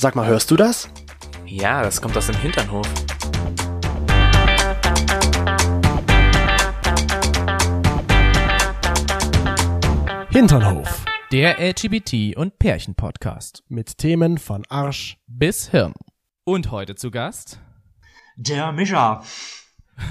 Sag mal, hörst du das? Ja, das kommt aus dem Hinternhof. Hinternhof. Der LGBT- und Pärchen-Podcast. Mit Themen von Arsch. Bis Hirn. Und heute zu Gast Der Mischer.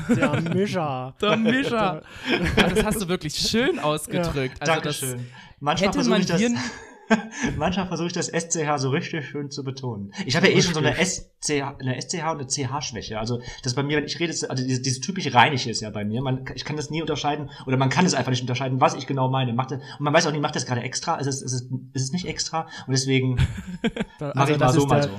Der Mischer. der Mischer. Ah, das hast du wirklich schön ausgedrückt. Also Dankeschön. das Manchmal hätte man ich das. hier Manchmal versuche ich das SCH so richtig schön zu betonen. Ich habe ja eh schon so eine SCH, eine SCH und eine CH-Schwäche. Also das bei mir, wenn ich rede, also dieses, dieses typische Rheinische ist ja bei mir. Man, ich kann das nie unterscheiden oder man kann es einfach nicht unterscheiden, was ich genau meine. Macht das, und man weiß auch nicht, macht das gerade extra? Ist es, ist es, ist es nicht extra? Und deswegen mache Also ich mal das so, ist mal der, so.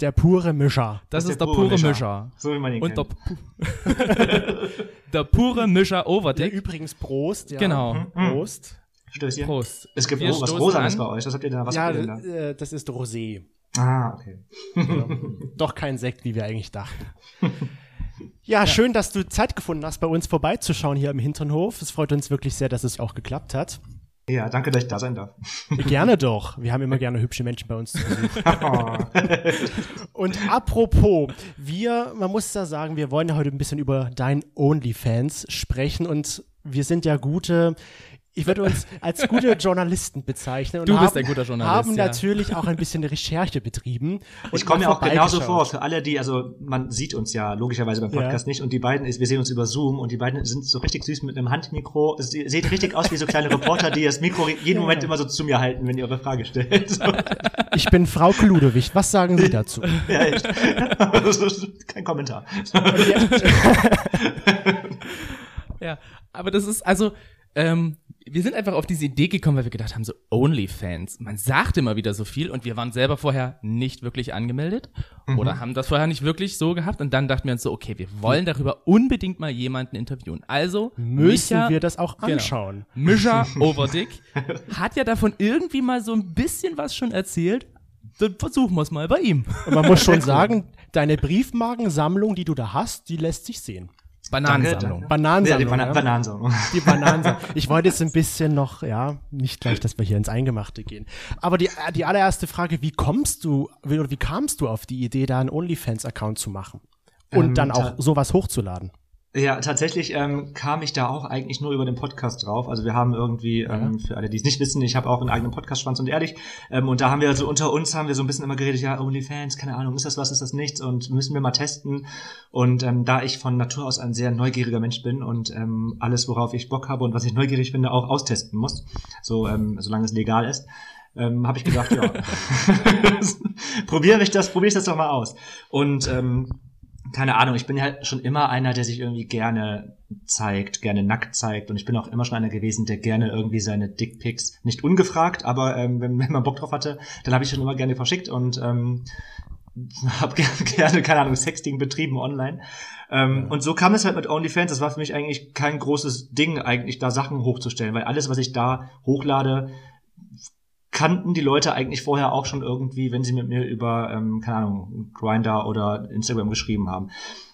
der pure Mischer. Das, Das ist der pure Mischer. So wie man ihn Und der, kennt. pu der pure Mischer Der Overdick. übrigens Prost. Ja. Genau. Prost. Stößchen. Prost. Es gibt was Rosanes an. bei euch. Was habt ihr da? Was ja, da? äh, das ist Rosé. Ah, okay. Doch kein Sekt, wie wir eigentlich dachten. Ja, schön, dass du Zeit gefunden hast, bei uns vorbeizuschauen hier im Hinternhof. Es freut uns wirklich sehr, dass es auch geklappt hat. Ja, danke, dass ich da sein darf. Gerne doch. Wir haben immer gerne hübsche Menschen bei uns zu Besuch. Oh. Und apropos, wir, man muss da sagen, wir wollen ja heute ein bisschen über dein OnlyFans sprechen und wir sind ja gute, ich würde uns als gute Journalisten bezeichnen. Und Du bist haben, ein guter Journalist, Haben ja. natürlich auch ein bisschen eine Recherche betrieben. und Ich komme mir auch genauso vor, für alle, die, also man sieht uns ja logischerweise beim Podcast Ja. nicht und die beiden, ist, wir sehen uns über Zoom und die beiden sind so richtig süß mit einem Handmikro. Sie sehen richtig aus wie so kleine Reporter, die das Mikro jeden Moment immer so zu mir halten, wenn ihr eure Frage stellt. So. Ich bin Frau Ludewig. Was sagen Sie dazu? Ja, echt. Kein Kommentar. Ja, aber das ist also, ähm, wir sind einfach auf diese Idee gekommen, weil wir gedacht haben, so OnlyFans. Man sagt immer wieder so viel und wir waren selber vorher nicht wirklich angemeldet oder haben das vorher nicht wirklich so gehabt und dann dachten wir uns so, okay, wir wollen darüber unbedingt mal jemanden interviewen. Also Müssen Micha- wir das auch Genau. anschauen? Mischa Overdick hat ja davon irgendwie mal so ein bisschen was schon erzählt. Dann versuchen wir es mal bei ihm. Und man muss schon sagen, deine Briefmarkensammlung, die du da hast, die lässt sich sehen. Bananensammlung. Ja, die Bananensammlung. Bana ja. Bananensammlung. Die Bananensammlung. Ich wollte jetzt ein bisschen noch, ja, nicht gleich, dass wir hier ins Eingemachte gehen. Aber die, die allererste Frage, wie kommst du, wie, oder wie kamst du auf die Idee, da einen OnlyFans-Account zu machen? Und Ähm, dann auch sowas hochzuladen? Ja, tatsächlich ähm, kam ich da auch eigentlich nur über den Podcast drauf. Also wir haben irgendwie, ähm, für alle, die es nicht wissen, ich habe auch einen eigenen Podcast, Schwanz und Ehrlich. Ähm, und da haben wir also unter uns haben wir so ein bisschen immer geredet, ja, OnlyFans, keine Ahnung, ist das was, ist das nichts und müssen wir mal testen. Und ähm, da ich von Natur aus ein sehr neugieriger Mensch bin und ähm, alles, worauf ich Bock habe und was ich neugierig finde, auch austesten muss, so ähm, solange es legal ist, ähm, habe ich gedacht, ja, probiere ich das, probiere ich das doch mal aus. Und ähm, keine Ahnung, ich bin ja schon immer einer, der sich irgendwie gerne zeigt, gerne nackt zeigt und ich bin auch immer schon einer gewesen, der gerne irgendwie seine Dickpics, nicht ungefragt, aber ähm, wenn, wenn man Bock drauf hatte, dann habe ich schon immer gerne verschickt und ähm, habe gerne, gerne, keine Ahnung, Sexting betrieben online. Ähm, Und so kam es halt mit OnlyFans. Das war für mich eigentlich kein großes Ding, eigentlich da Sachen hochzustellen, weil alles, was ich da hochlade, kannten die Leute eigentlich vorher auch schon irgendwie, wenn sie mit mir über, ähm, keine Ahnung, Grinder oder Instagram geschrieben haben.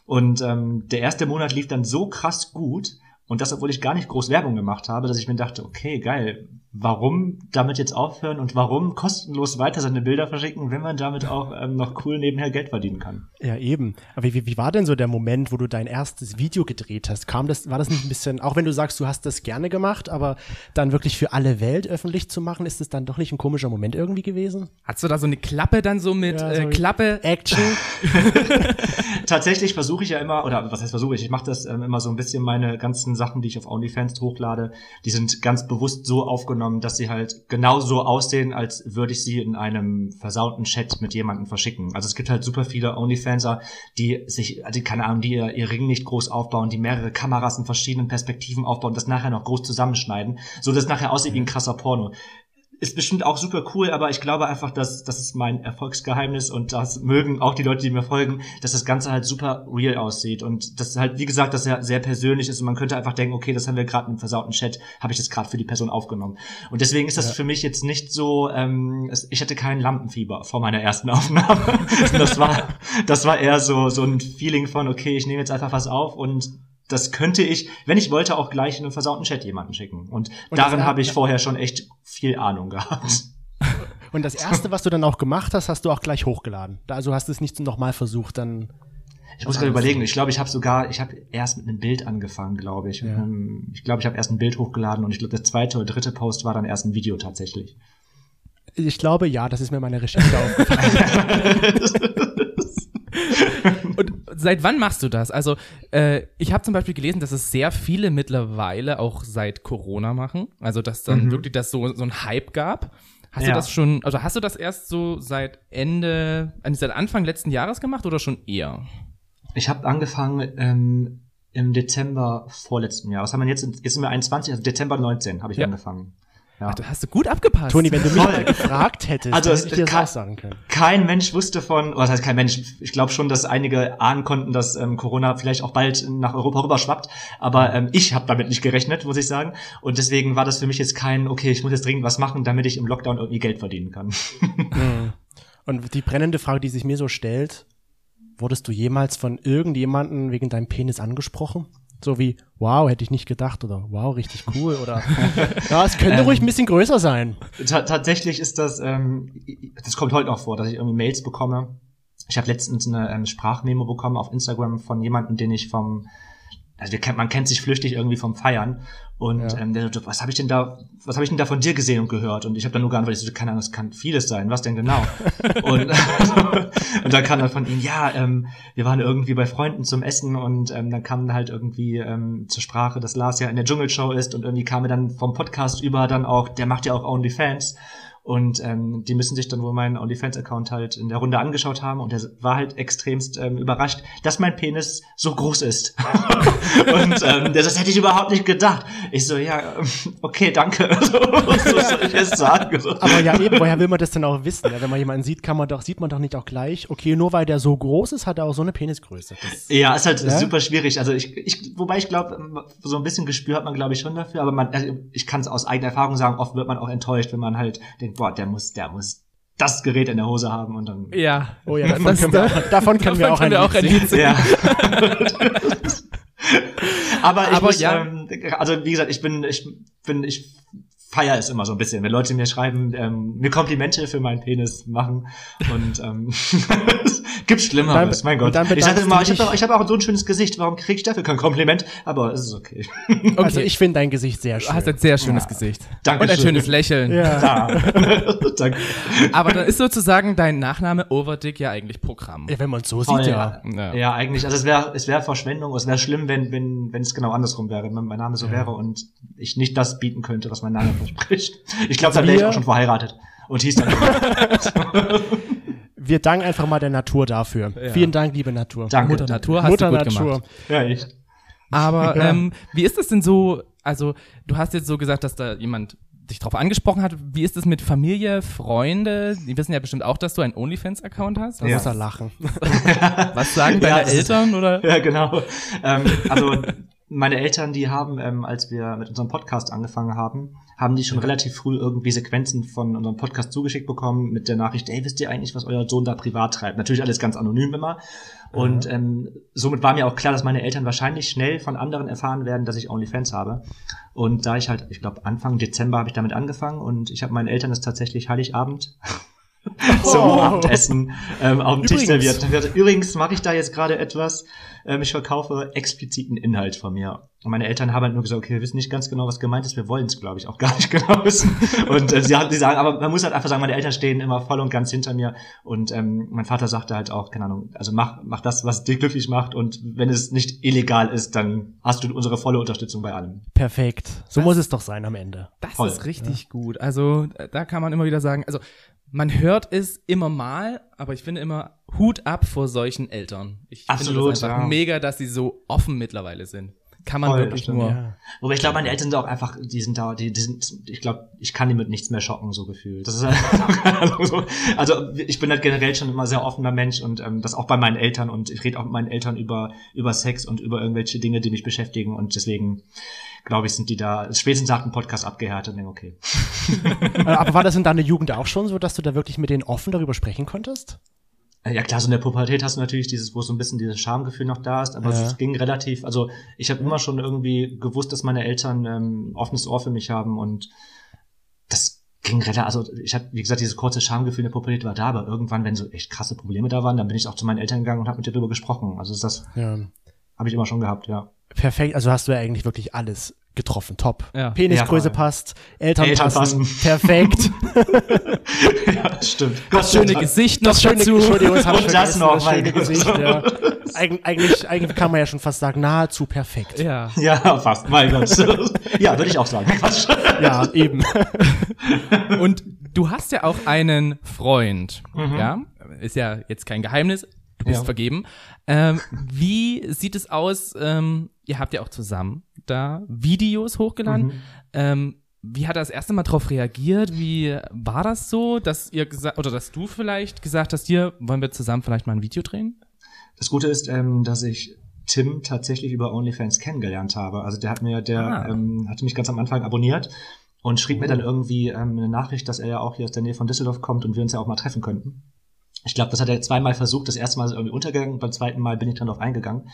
Und ähm, der erste Monat lief dann so krass gut, und das, obwohl ich gar nicht groß Werbung gemacht habe, dass ich mir dachte, okay, geil, warum damit jetzt aufhören und warum kostenlos weiter seine Bilder verschicken, wenn man damit auch ähm, noch cool nebenher Geld verdienen kann? Ja, eben. Aber wie, wie war denn so der Moment, wo du dein erstes Video gedreht hast? Kam das, war das nicht ein bisschen, auch wenn du sagst, du hast das gerne gemacht, aber dann wirklich für alle Welt öffentlich zu machen, ist es dann doch nicht ein komischer Moment irgendwie gewesen? Hast du da so eine Klappe dann so mit Ja, äh, so- Klappe? Action? Tatsächlich versuche ich ja immer, oder was heißt versuche ich, ich mache das ähm, immer so ein bisschen, meine ganzen Sachen, die ich auf OnlyFans hochlade, die sind ganz bewusst so aufgenommen, dass sie halt genau so aussehen, als würde ich sie in einem versauten Chat mit jemandem verschicken. Also es gibt halt super viele OnlyFanser, die sich, also keine Ahnung, die ihr, ihr Ring nicht groß aufbauen, die mehrere Kameras in verschiedenen Perspektiven aufbauen, das nachher noch groß zusammenschneiden, so dass nachher aussieht wie ein krasser Porno ist bestimmt auch super cool, aber ich glaube einfach, dass das ist mein Erfolgsgeheimnis und das mögen auch die Leute, die mir folgen, dass das Ganze halt super real aussieht und das halt, wie gesagt, das ja sehr persönlich ist und man könnte einfach denken, okay, das haben wir gerade im versauten Chat, habe ich das gerade für die Person aufgenommen. Und deswegen ist das für mich jetzt nicht so, ähm, ich hatte kein Lampenfieber vor meiner ersten Aufnahme. das war, das war eher so so ein Feeling von, okay, ich nehme jetzt einfach was auf und das könnte ich, wenn ich wollte, auch gleich in einen versauten Chat jemanden schicken. Und, Und darin habe ich vorher schon echt viel Ahnung gehabt. Und das erste, was du dann auch gemacht hast, hast du auch gleich hochgeladen. Also hast du es nicht nochmal versucht, dann. Ich muss gerade überlegen. Ich glaube, ich habe sogar, ich habe erst mit einem Bild angefangen, glaube ich. Ja. Ähm, Ich glaube, ich habe erst ein Bild hochgeladen und ich glaube, der zweite oder dritte Post war dann erst ein Video tatsächlich. Ich glaube, ja, das ist mir meine Recherche aufgefallen. Und seit wann machst du das? Also, äh, ich habe zum Beispiel gelesen, dass es sehr viele mittlerweile auch seit Corona machen. Also, dass dann wirklich das so, so ein Hype gab. Hast du Ja. das schon, also hast du das erst so seit Ende, äh, seit Anfang letzten Jahres gemacht oder schon eher? Ich habe angefangen ähm, im Dezember vorletzten Jahr. Was haben wir jetzt? Jetzt sind wir 21, also Dezember 19 habe ich Ja. angefangen. Ja. Ach, du hast du gut abgepasst. Toni, wenn du mich mal gefragt hättest, Also hätte ich dir das sagen können. Kein Mensch wusste von, was heißt kein Mensch, ich glaube schon, dass einige ahnen konnten, dass ähm, Corona vielleicht auch bald nach Europa rüberschwappt, aber ähm, ich habe damit nicht gerechnet, muss ich sagen. Und deswegen war das für mich jetzt kein, okay, ich muss jetzt dringend was machen, damit ich im Lockdown irgendwie Geld verdienen kann. Mhm. Und die brennende Frage, die sich mir so stellt, wurdest du jemals von irgendjemandem wegen deinem Penis angesprochen? So wie, wow, hätte ich nicht gedacht oder wow, richtig cool oder ja, es könnte Ähm. ruhig ein bisschen größer sein. Ta tatsächlich ist das, ähm, das kommt heute noch vor, dass ich irgendwie Mails bekomme. Ich habe letztens eine ähm, Sprachmemo bekommen auf Instagram von jemandem, den ich vom, also kennt, man kennt sich flüchtig irgendwie vom Feiern. Und Ja. ähm, der so, was habe ich denn da, was habe ich denn da von dir gesehen und gehört? Und ich habe dann nur geantwortet, ich so, keine Ahnung, das kann vieles sein. Was denn genau? und, und dann kam dann von ihm, ja, ähm, wir waren irgendwie bei Freunden zum Essen und ähm, dann kam halt irgendwie ähm, zur Sprache, dass Lars ja in der Dschungelshow ist und irgendwie kam er dann vom Podcast über dann auch, der macht ja auch OnlyFans. Und ähm, die müssen sich dann wohl meinen OnlyFans-Account halt in der Runde angeschaut haben und er war halt extremst ähm, überrascht, dass mein Penis so groß ist. und ähm, das hätte ich überhaupt nicht gedacht. Ich so, ja, ähm, okay, danke. so, was soll ich jetzt sagen? Aber ja, eben, woher will man das denn auch wissen? Ja, wenn man jemanden sieht, kann man doch, sieht man doch nicht auch gleich, okay, nur weil der so groß ist, hat er auch so eine Penisgröße. Das, Ja, ist halt Ja? super schwierig. Also ich, ich wobei ich glaube, so ein bisschen Gespür hat man, glaube ich, schon dafür, aber man, also ich kann es aus eigener Erfahrung sagen, oft wird man auch enttäuscht, wenn man halt denkt, boah, der muss, der muss das Gerät in der Hose haben und dann. Ja. oh ja, davon Das- können wir auch, davon können wir auch ein, Lied singen. Ja. aber ich Aber muss, ja. ähm, also wie gesagt, ich bin, ich bin, ich feier es immer so ein bisschen, wenn Leute mir schreiben, ähm, mir Komplimente für meinen Penis machen und ähm, es gibt Schlimmeres, Dann- mein Gott. Ich sage immer, du ich habe ich hab auch so ein schönes Gesicht, warum kriege ich dafür kein Kompliment? Aber es ist okay. Also ich finde dein Gesicht sehr Du schön. hast ein sehr schönes Ja. Gesicht. Dankeschön. Und ein schönes Lächeln. ja. Ja. Danke. Aber dann ist sozusagen dein Nachname Overdick ja eigentlich Programm. ja, wenn man es so Voll, sieht, ja. Ja. Ja, eigentlich. Also es wäre es wäre Verschwendung, es wäre schlimm, wenn wenn wenn es genau andersrum wäre, wenn mein Name so wäre und ich nicht das bieten könnte, was mein Name verspricht. Ich glaube, dann wäre ich auch schon verheiratet und hieß dann. Wir danken einfach mal der Natur dafür. Vielen Dank, liebe Natur. Danke. Mutter Natur hast Mutter du gut Natur. gemacht. Ja, echt. Aber Ja. ähm, wie ist das denn so? Also, du hast jetzt so gesagt, dass da jemand dich drauf angesprochen hat. Wie ist es mit Familie, Freunde? Die wissen ja bestimmt auch, dass du einen OnlyFans-Account hast. Da Ja. muss er lachen. Was sagen Ja, deine ist- Eltern oder? Ja, genau. ähm, also meine Eltern, die haben, ähm, als wir mit unserem Podcast angefangen haben, haben die schon relativ früh irgendwie Sequenzen von unserem Podcast zugeschickt bekommen mit der Nachricht, ey, wisst ihr eigentlich, was euer Sohn da privat treibt? Natürlich alles ganz anonym immer. Und ähm, somit war mir auch klar, dass meine Eltern wahrscheinlich schnell von anderen erfahren werden, dass ich OnlyFans habe. Und da ich halt, ich glaube, Anfang Dezember habe ich damit angefangen und ich habe meinen Eltern das tatsächlich Heiligabend zum Oh. Abendessen ähm, auf dem Tisch Übrigens. serviert. Übrigens mache ich da jetzt gerade etwas. Ähm, ich verkaufe expliziten Inhalt von mir. Und meine Eltern haben halt nur gesagt, okay, wir wissen nicht ganz genau, was gemeint ist. Wir wollen es, glaube ich, auch gar nicht genau wissen. Und äh, sie, sie sagen, aber man muss halt einfach sagen, meine Eltern stehen immer voll und ganz hinter mir. Und ähm, mein Vater sagte halt auch, keine Ahnung, also mach, mach das, was dich glücklich macht. Und wenn es nicht illegal ist, dann hast du unsere volle Unterstützung bei allem. Perfekt. So muss es doch sein am Ende. Das Voll. ist richtig gut. Also, da kann man immer wieder sagen, also, man hört es immer mal, aber ich finde immer Hut ab vor solchen Eltern. Ich Absolut, finde das einfach ja. mega, dass sie so offen mittlerweile sind. Kann man Voll, wirklich stimmt, nur. Ja. Wobei ich glaube, meine Eltern sind auch einfach, die sind da, die, die sind, ich glaube, ich kann die mit nichts mehr schocken, so gefühlt. Das ist halt, so. also ich bin halt generell schon immer sehr offener Mensch und ähm, das auch bei meinen Eltern und ich rede auch mit meinen Eltern über über Sex und über irgendwelche Dinge, die mich beschäftigen und deswegen glaube ich, sind die da spätestens nach dem Podcast abgehärtet und denke, okay. Äh, Aber war das in deiner Jugend auch schon so, dass du da wirklich mit denen offen darüber sprechen konntest? Äh, Ja klar, so in der Pubertät hast du natürlich dieses, wo so ein bisschen dieses Schamgefühl noch da ist, aber Ja. es ging relativ, also ich habe immer schon irgendwie gewusst, dass meine Eltern ähm, offenes Ohr für mich haben und das ging relativ, also ich hatte, wie gesagt, dieses kurze Schamgefühl in der Pubertät war da, aber irgendwann, wenn so echt krasse Probleme da waren, dann bin ich auch zu meinen Eltern gegangen und habe mit dir darüber gesprochen. Also das Ja. habe ich immer schon gehabt, ja. Perfekt, also hast du ja eigentlich wirklich alles getroffen. Top. Ja. Penisgröße Ja, passt, Eltern, Eltern passen, passen. perfekt. ja, das stimmt. Das schöne Gesicht noch Das schöne, dazu. Entschuldigung, das Und das noch, das schöne. Gesicht, ja. Eig eigentlich, eigentlich kann man ja schon fast sagen, nahezu perfekt. Ja. Ja, fast. Mein Gott. ja, würde ich auch sagen. Ja, eben. Und du hast ja auch einen Freund, Mhm. ja? Ist ja jetzt kein Geheimnis. Du bist Ja. vergeben. Ähm, wie sieht es aus? Ähm, ihr habt ja auch zusammen da Videos hochgeladen. Mhm. Ähm, wie hat er das erste Mal darauf reagiert? Wie war das so, dass ihr gesagt oder dass du vielleicht gesagt hast, hier wollen wir zusammen vielleicht mal ein Video drehen? Das Gute ist, ähm, dass ich Tim tatsächlich über OnlyFans kennengelernt habe. Also der hat mir, der Ah. ähm, hatte mich ganz am Anfang abonniert und schrieb mir dann irgendwie ähm, eine Nachricht, dass er ja auch hier aus der Nähe von Düsseldorf kommt und wir uns ja auch mal treffen könnten. Ich glaube, das hat er zweimal versucht. Das erste Mal ist er irgendwie untergegangen, beim zweiten Mal bin ich dann darauf eingegangen.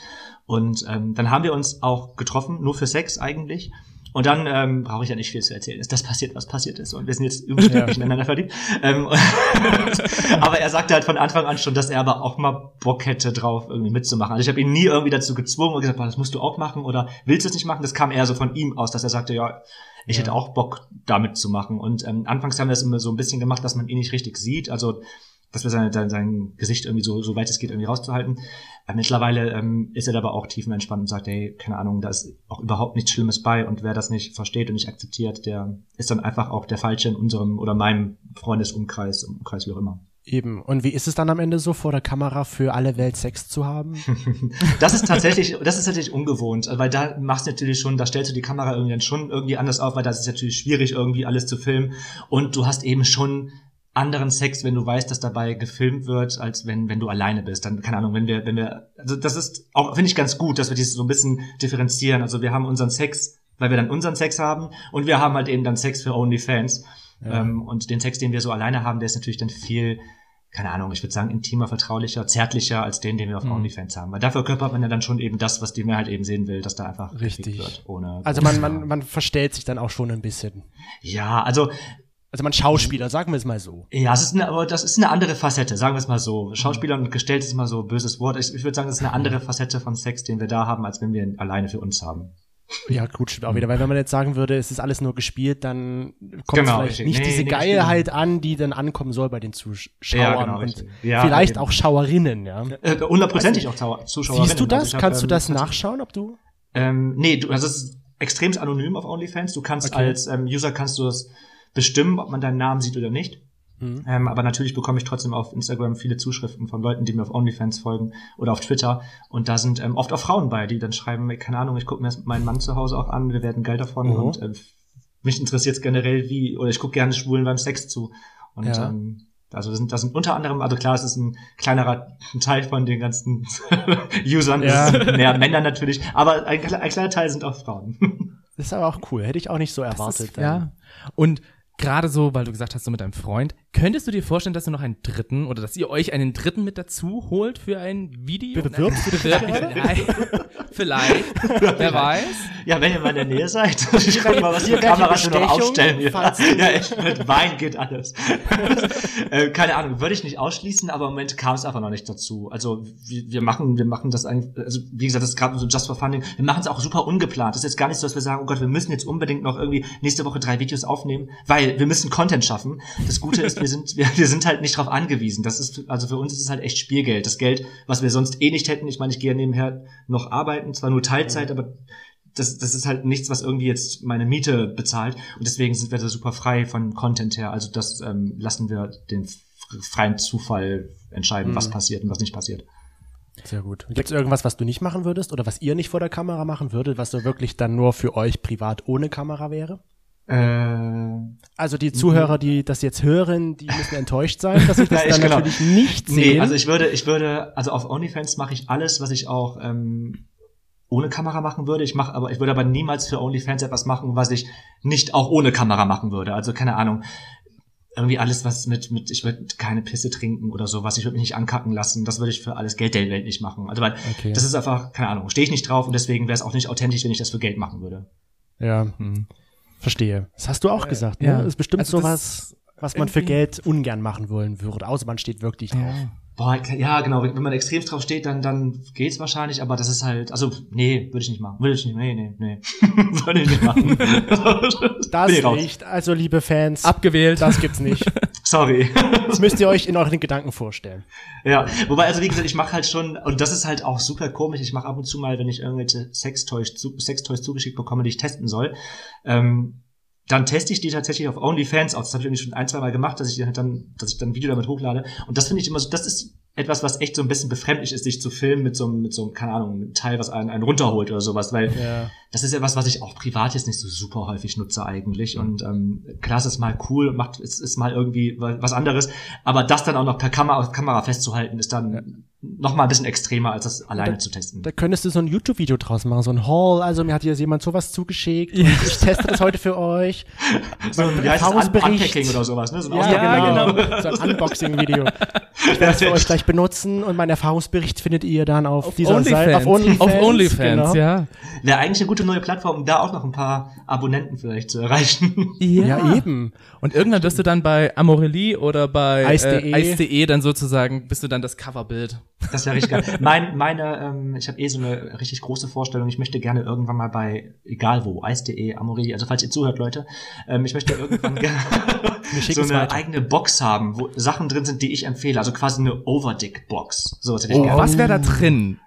Und ähm, dann haben wir uns auch getroffen, nur für Sex eigentlich. Und dann ähm, brauche ich ja nicht viel zu erzählen. Ist das passiert, was passiert ist. Und wir sind jetzt überschwänglich ineinander verliebt. Ähm, aber er sagte halt von Anfang an schon, dass er aber auch mal Bock hätte drauf, irgendwie mitzumachen. Also ich habe ihn nie irgendwie dazu gezwungen und gesagt, das musst du auch machen oder willst du es nicht machen? Das kam eher so von ihm aus, dass er sagte, ja, ich hätte auch Bock, damit zu machen. Und ähm, anfangs haben wir das immer so ein bisschen gemacht, dass man ihn nicht richtig sieht. Also dass wir sein, sein, sein Gesicht irgendwie so, so weit es geht irgendwie rauszuhalten. Äh, mittlerweile ähm, ist er aber auch tiefenentspannt und sagt, hey, keine Ahnung, da ist auch überhaupt nichts Schlimmes bei und wer das nicht versteht und nicht akzeptiert, der ist dann einfach auch der Falsche in unserem oder meinem Freundesumkreis, Umkreis, wie auch immer. Eben. Und wie ist es dann am Ende so, vor der Kamera für alle Welt Sex zu haben? Das ist tatsächlich, das ist tatsächlich ungewohnt, weil da machst du natürlich schon, da stellst du die Kamera irgendwie dann schon irgendwie anders auf, weil das ist natürlich schwierig, irgendwie alles zu filmen. Und du hast eben schon anderen Sex, wenn du weißt, dass dabei gefilmt wird, als wenn, wenn du alleine bist. Dann, keine Ahnung, wenn wir, wenn wir, also das ist auch, finde ich ganz gut, dass wir dieses so ein bisschen differenzieren. Also wir haben unseren Sex, weil wir dann unseren Sex haben und wir haben halt eben dann Sex für OnlyFans. Ähm, und den Sex, den wir so alleine haben, der ist natürlich dann viel, keine Ahnung, ich würde sagen, intimer, vertraulicher, zärtlicher als den, den wir auf OnlyFans haben. Weil dafür körpert man ja dann schon eben das, was die Mehrheit eben sehen will, dass da einfach Richtig. wird. Ohne Also man, man, man verstellt sich dann auch schon ein bisschen. ja, also Also man Schauspieler, sagen wir es mal so. Ja, es ist eine, aber das ist eine andere Facette, sagen wir es mal so. Schauspieler und gestellt ist immer so ein böses Wort. Ich, ich würde sagen, es ist eine andere Facette von Sex, den wir da haben, als wenn wir ihn alleine für uns haben. Ja, gut, stimmt auch wieder. Weil wenn man jetzt sagen würde, es ist alles nur gespielt, dann kommt Genau, vielleicht richtig. nicht Nee, diese nee, Geilheit an, die dann ankommen soll bei den Zuschauern Ja, genau, und. Ja, vielleicht genau. auch Schauerinnen, ja. Äh, hundertprozentig auch Zau- Zuschauer. Siehst du das? ich hab, Kannst du ähm, das nachschauen, ob du? Ähm, nee, du, also es ist extrem anonym auf OnlyFans. Du kannst Okay. als ähm, User kannst du das bestimmen, ob man deinen Namen sieht oder nicht. Mhm. Ähm, aber natürlich bekomme ich trotzdem auf Instagram viele Zuschriften von Leuten, die mir auf OnlyFans folgen oder auf Twitter. Und da sind ähm, oft auch Frauen bei, die dann schreiben, keine Ahnung, ich gucke mir meinen Mann zu Hause auch an, wir werden geil davon Mhm. und ähm, mich interessiert es generell wie, oder ich gucke gerne Schwulen beim Sex zu. Und Ja. ähm, also das sind, das sind unter anderem, also klar, es ist ein kleinerer Teil von den ganzen Usern, Ja. es sind mehr Männer natürlich, aber ein, ein kleiner Teil sind auch Frauen. Das ist aber auch cool. Hätte ich auch nicht so erwartet. ist, ja. Und gerade so, weil du gesagt hast, so mit deinem Freund, könntest du dir vorstellen, dass du noch einen dritten oder dass ihr euch einen dritten mit dazu holt für ein Video? Bewirbst du dich Nein. Vielleicht. Wer weiß. Ja, wenn ihr mal in der Nähe seid, schreibt mal, was die Hier gleich Kamera eine schon noch aufstellen. Ja, du- ja echt, mit Wein geht alles. äh, keine Ahnung, würde ich nicht ausschließen, aber im Moment kam es einfach noch nicht dazu. Also wir, wir machen, wir machen das eigentlich, also wie gesagt, das ist gerade so just for funding. Wir machen es auch super ungeplant. Das ist jetzt gar nicht so, dass wir sagen, oh Gott, wir müssen jetzt unbedingt noch irgendwie nächste Woche drei Videos aufnehmen, weil wir müssen Content schaffen. Das Gute ist, wir sind, wir, wir sind halt nicht darauf angewiesen. Das ist, also für uns ist es halt echt Spielgeld. Das Geld, was wir sonst eh nicht hätten. Ich meine, ich gehe ja nebenher noch arbeiten, zwar nur Teilzeit, aber das, das ist halt nichts, was irgendwie jetzt meine Miete bezahlt. Und deswegen sind wir da super frei von Content her. Also das ähm, lassen wir den freien Zufall entscheiden, was passiert und was nicht passiert. Sehr gut. Gibt es irgendwas, was du nicht machen würdest oder was ihr nicht vor der Kamera machen würdet, was so wirklich dann nur für euch privat ohne Kamera wäre? Äh, Also die Zuhörer, die das jetzt hören, die müssen enttäuscht sein, dass ich das Ja, ich dann genau. natürlich nicht nee, sehe. also ich würde, ich würde, also auf OnlyFans mache ich alles, was ich auch ähm, ohne Kamera machen würde. Ich mache aber, ich würde aber niemals für OnlyFans etwas machen, was ich nicht auch ohne Kamera machen würde. Also keine Ahnung. Irgendwie alles, was mit, mit, ich würde keine Pisse trinken oder sowas, ich würde mich nicht ankacken lassen, das würde ich für alles Geld der Welt nicht machen. Also weil Okay. das ist einfach, keine Ahnung, stehe ich nicht drauf und deswegen wäre es auch nicht authentisch, wenn ich das für Geld machen würde. ja. Hm. Verstehe. Das hast du auch gesagt, ne? ja. Das ist bestimmt Also sowas, was man für Geld ungern machen wollen würde. Außer man steht wirklich drauf. Boah, ja, genau, wenn man extremst drauf steht, dann, dann geht's wahrscheinlich, aber das ist halt, also, nee, würde ich nicht machen. Würde ich nicht, nee, nee, nee. würde ich nicht machen. Das nicht. Also, liebe Fans, Abgewählt. das gibt's nicht. Sorry. Das müsst ihr euch in euren Gedanken vorstellen. Ja, wobei, also wie gesagt, ich mache halt schon, und das ist halt auch super komisch, ich mache ab und zu mal, wenn ich irgendwelche Sextoys, Sextoys zugeschickt bekomme, die ich testen soll, ähm, dann teste ich die tatsächlich auf OnlyFans aus. Das habe ich irgendwie schon ein, zwei Mal gemacht, dass ich halt dann, dass ich dann ein Video damit hochlade. Und das finde ich immer so, das ist etwas, was echt so ein bisschen befremdlich ist, sich zu filmen mit so einem, mit so einem, keine Ahnung, einem Teil, was einen, einen runterholt oder sowas, weil Ja. das ist ja was, was ich auch privat jetzt nicht so super häufig nutze eigentlich. Und ähm, klar, es ist mal cool, macht es ist mal irgendwie was anderes, aber das dann auch noch per Kamera, Kamera festzuhalten, ist dann noch mal ein bisschen extremer, als das alleine zu testen. Da könntest du so ein YouTube-Video draus machen, so ein Haul. Also, mir hat hier jemand sowas zugeschickt. und Ich teste das heute für euch. So ein? Un Erfahrungsbericht. Unpacking oder sowas, ne? So ein Ja, Auspacken- genau. So ein Unboxing-Video. Ich werde es für euch gleich benutzen und meinen Erfahrungsbericht findet ihr dann auf, dieser Seite. Auf OnlyFans. Auf OnlyFans, genau. ja. Wäre eigentlich eine gute neue Plattform, um da auch noch ein paar Abonnenten vielleicht zu erreichen. Ja, eben. Und irgendwann wirst du dann bei Amorelie oder bei Ice.de. äh, Ice.de dann sozusagen, bist du dann das Coverbild. Das wäre richtig geil. Mein, meine, ähm, ich habe eh so eine richtig große Vorstellung. Ich möchte gerne irgendwann mal bei, egal wo, Eis.de, Amori, also falls ihr zuhört, Leute, ähm, ich möchte irgendwann gerne so eine weiter. eigene Box haben, wo Sachen drin sind, die ich empfehle. Also quasi eine Overdick-Box. So was hätte ich Oh, gerne. was wäre da drin?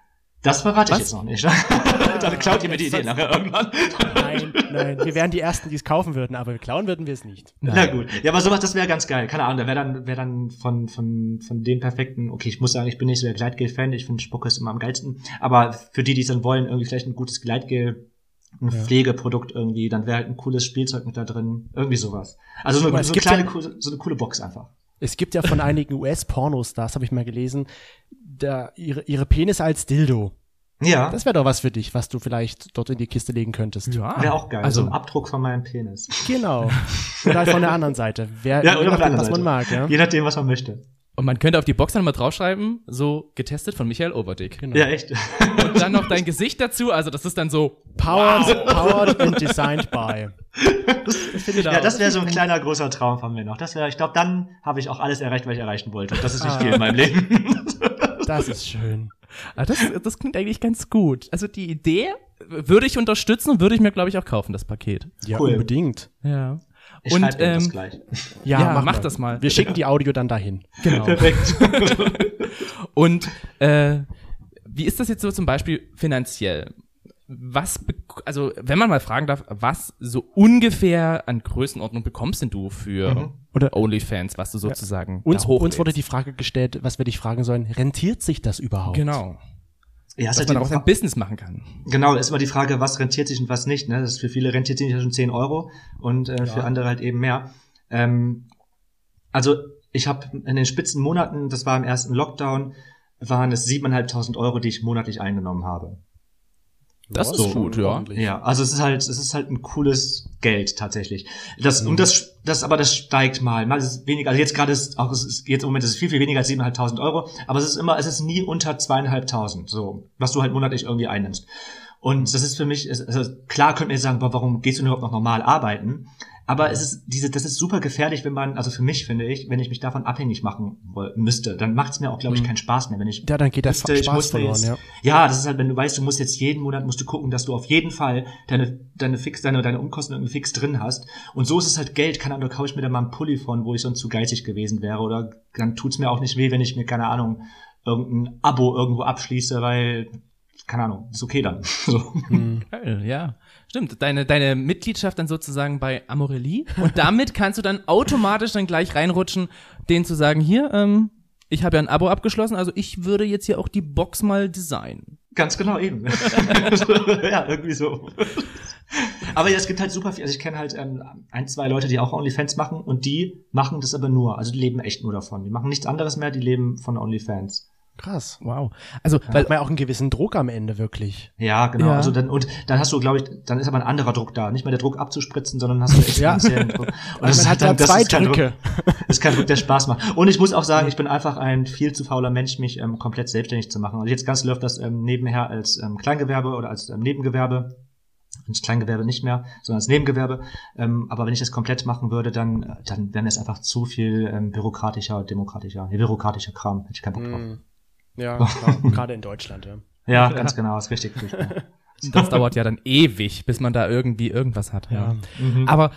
Das verrate ich Was? jetzt noch nicht. Dann klaut ihr mir die Idee nachher irgendwann. Nein, nein. Wir wären die Ersten, die es kaufen würden, aber klauen würden wir es nicht. Na gut. Ja, aber sowas, das wäre ganz geil. Keine Ahnung, da wäre dann, wäre dann von, von, von dem perfekten, okay, ich muss sagen, ich bin nicht so der Gleitgel-Fan, ich finde Spucke ist immer am geilsten. Aber für die, die es dann wollen, irgendwie vielleicht ein gutes Gleitgel, ein Pflegeprodukt irgendwie, dann wäre halt ein cooles Spielzeug mit da drin. Irgendwie sowas. Also so eine, es so kleine, ja- coole- so eine coole Box einfach. Es gibt ja von einigen US-Pornostars, habe ich mal gelesen, da ihre, ihre Penis als Dildo. Ja, Das wäre doch was für dich, was du vielleicht dort in die Kiste legen könntest. Ja. wäre auch geil. Also, so ein Abdruck von meinem Penis. Genau. Oder halt von der anderen Seite. Wer, Ja, je oder von der nachdem, anderen was man mag, ja. Je nachdem, was man möchte. und man könnte auf die Box dann mal draufschreiben, so getestet von Michael Overdick. Genau. Ja, echt. Und dann noch dein Gesicht dazu, also das ist dann so, Powered, powered and designed by. Ja, das wäre so ein kleiner, großer Traum von mir noch. Das wäre, ich glaube, dann habe ich auch alles erreicht, was ich erreichen wollte. Und das ist nicht Ah. viel in meinem Leben. Das ist schön. Ah, das, das klingt eigentlich ganz gut. Also die Idee würde ich unterstützen und würde ich mir, glaube ich, auch kaufen, das Paket. Ja, Cool. unbedingt. Ja. Ich Und, dir das ähm, gleich. Ja, Ja, mach das mal. Wir schicken die Audio dann dahin. Genau. Perfekt. Und äh, wie ist das jetzt so zum Beispiel finanziell? Was, also wenn man mal fragen darf, was so ungefähr an Größenordnung bekommst denn du für Mhm. Oder- OnlyFans, was du sozusagen Uns, da uns hochlädst? wurde die Frage gestellt, was wir dich fragen sollen, rentiert sich das überhaupt? Genau. Ja, Dass halt man die daraus Fra- ein Business machen kann. Genau, ist immer die Frage, was rentiert sich und was nicht. Ne? Das ist für viele rentiert sich ja schon 10 Euro und äh, für andere halt eben mehr. Ähm, also ich habe in den spitzen Monaten, das war im ersten Lockdown, waren es 7.500 Euro, die ich monatlich eingenommen habe. Das ist schon gut, ja. Ja, also es ist halt, es ist halt ein cooles Geld tatsächlich. Das Mhm. und das, das, aber das steigt mal. Mal ist es weniger. Also jetzt gerade ist auch, es ist jetzt im Moment ist es viel viel weniger als 7.500 Euro. Aber es ist immer, es ist nie unter 2.500 so, was du halt monatlich irgendwie einnimmst. Und das ist für mich, also klar könnt ihr jetzt sagen, boah, warum gehst du denn überhaupt noch normal arbeiten? Aber es ist diese, das ist super gefährlich, wenn man, also für mich finde ich, wenn ich mich davon abhängig machen müsste, dann macht es mir auch, glaube ich, keinen Spaß mehr, wenn ich Ja, dann geht der wüsste, ich Spaß verloren, jetzt, ja. ja, das ist halt, wenn du weißt, du musst jetzt jeden Monat musst du gucken, dass du auf jeden Fall deine deine fix deine deine Umkosten irgendwie fix drin hast. Und so ist es halt Geld, keine Ahnung, da kaufe ich mir da mal einen Pulli von, wo ich sonst zu geizig gewesen wäre oder dann tut's mir auch nicht weh, wenn ich mir keine Ahnung irgendein Abo irgendwo abschließe, weil keine Ahnung, ist okay dann. So. Geil, ja. Stimmt, deine, deine Mitgliedschaft dann sozusagen bei Amorelie und damit kannst du dann automatisch dann gleich reinrutschen, denen zu sagen, hier, ähm, ich habe ja ein Abo abgeschlossen, also ich würde jetzt hier auch die Box mal designen. Ganz genau eben. ja, irgendwie so. Aber ja, es gibt halt super viel. Also ich kenne halt ähm, ein, zwei Leute, die auch OnlyFans machen und die machen das aber nur. Also die leben echt nur davon. Die machen nichts anderes mehr, die leben von OnlyFans. Krass. Wow. Also, Da weil, hat man ja auch einen gewissen Druck am Ende, wirklich. Ja, genau. Ja. Also dann, und dann hast du, glaube ich, dann ist aber ein anderer Druck da. Nicht mehr der Druck abzuspritzen, sondern hast du exponentiellen Druck. Und das ist man halt hat ja dann, das zwei ist kein Druck, Drücke. das ist kein Druck, der Spaß macht. Und ich muss auch sagen, ich bin einfach ein viel zu fauler Mensch, mich ähm, komplett selbstständig zu machen. Also jetzt ganz läuft das ähm, nebenher als ähm, Kleingewerbe oder als ähm, Nebengewerbe. ins Kleingewerbe nicht mehr, sondern als Nebengewerbe. Ähm, aber wenn ich das komplett machen würde, dann, dann wäre mir es einfach zu viel ähm, bürokratischer, demokratischer, nee, bürokratischer Kram. Hätte ich keinen Bock drauf. Mm. Ja, gerade in Deutschland, ja. Ja, ganz genau, ist richtig. furchtbar. Das dauert ja dann ewig, bis man da irgendwie irgendwas hat. Ja. Aber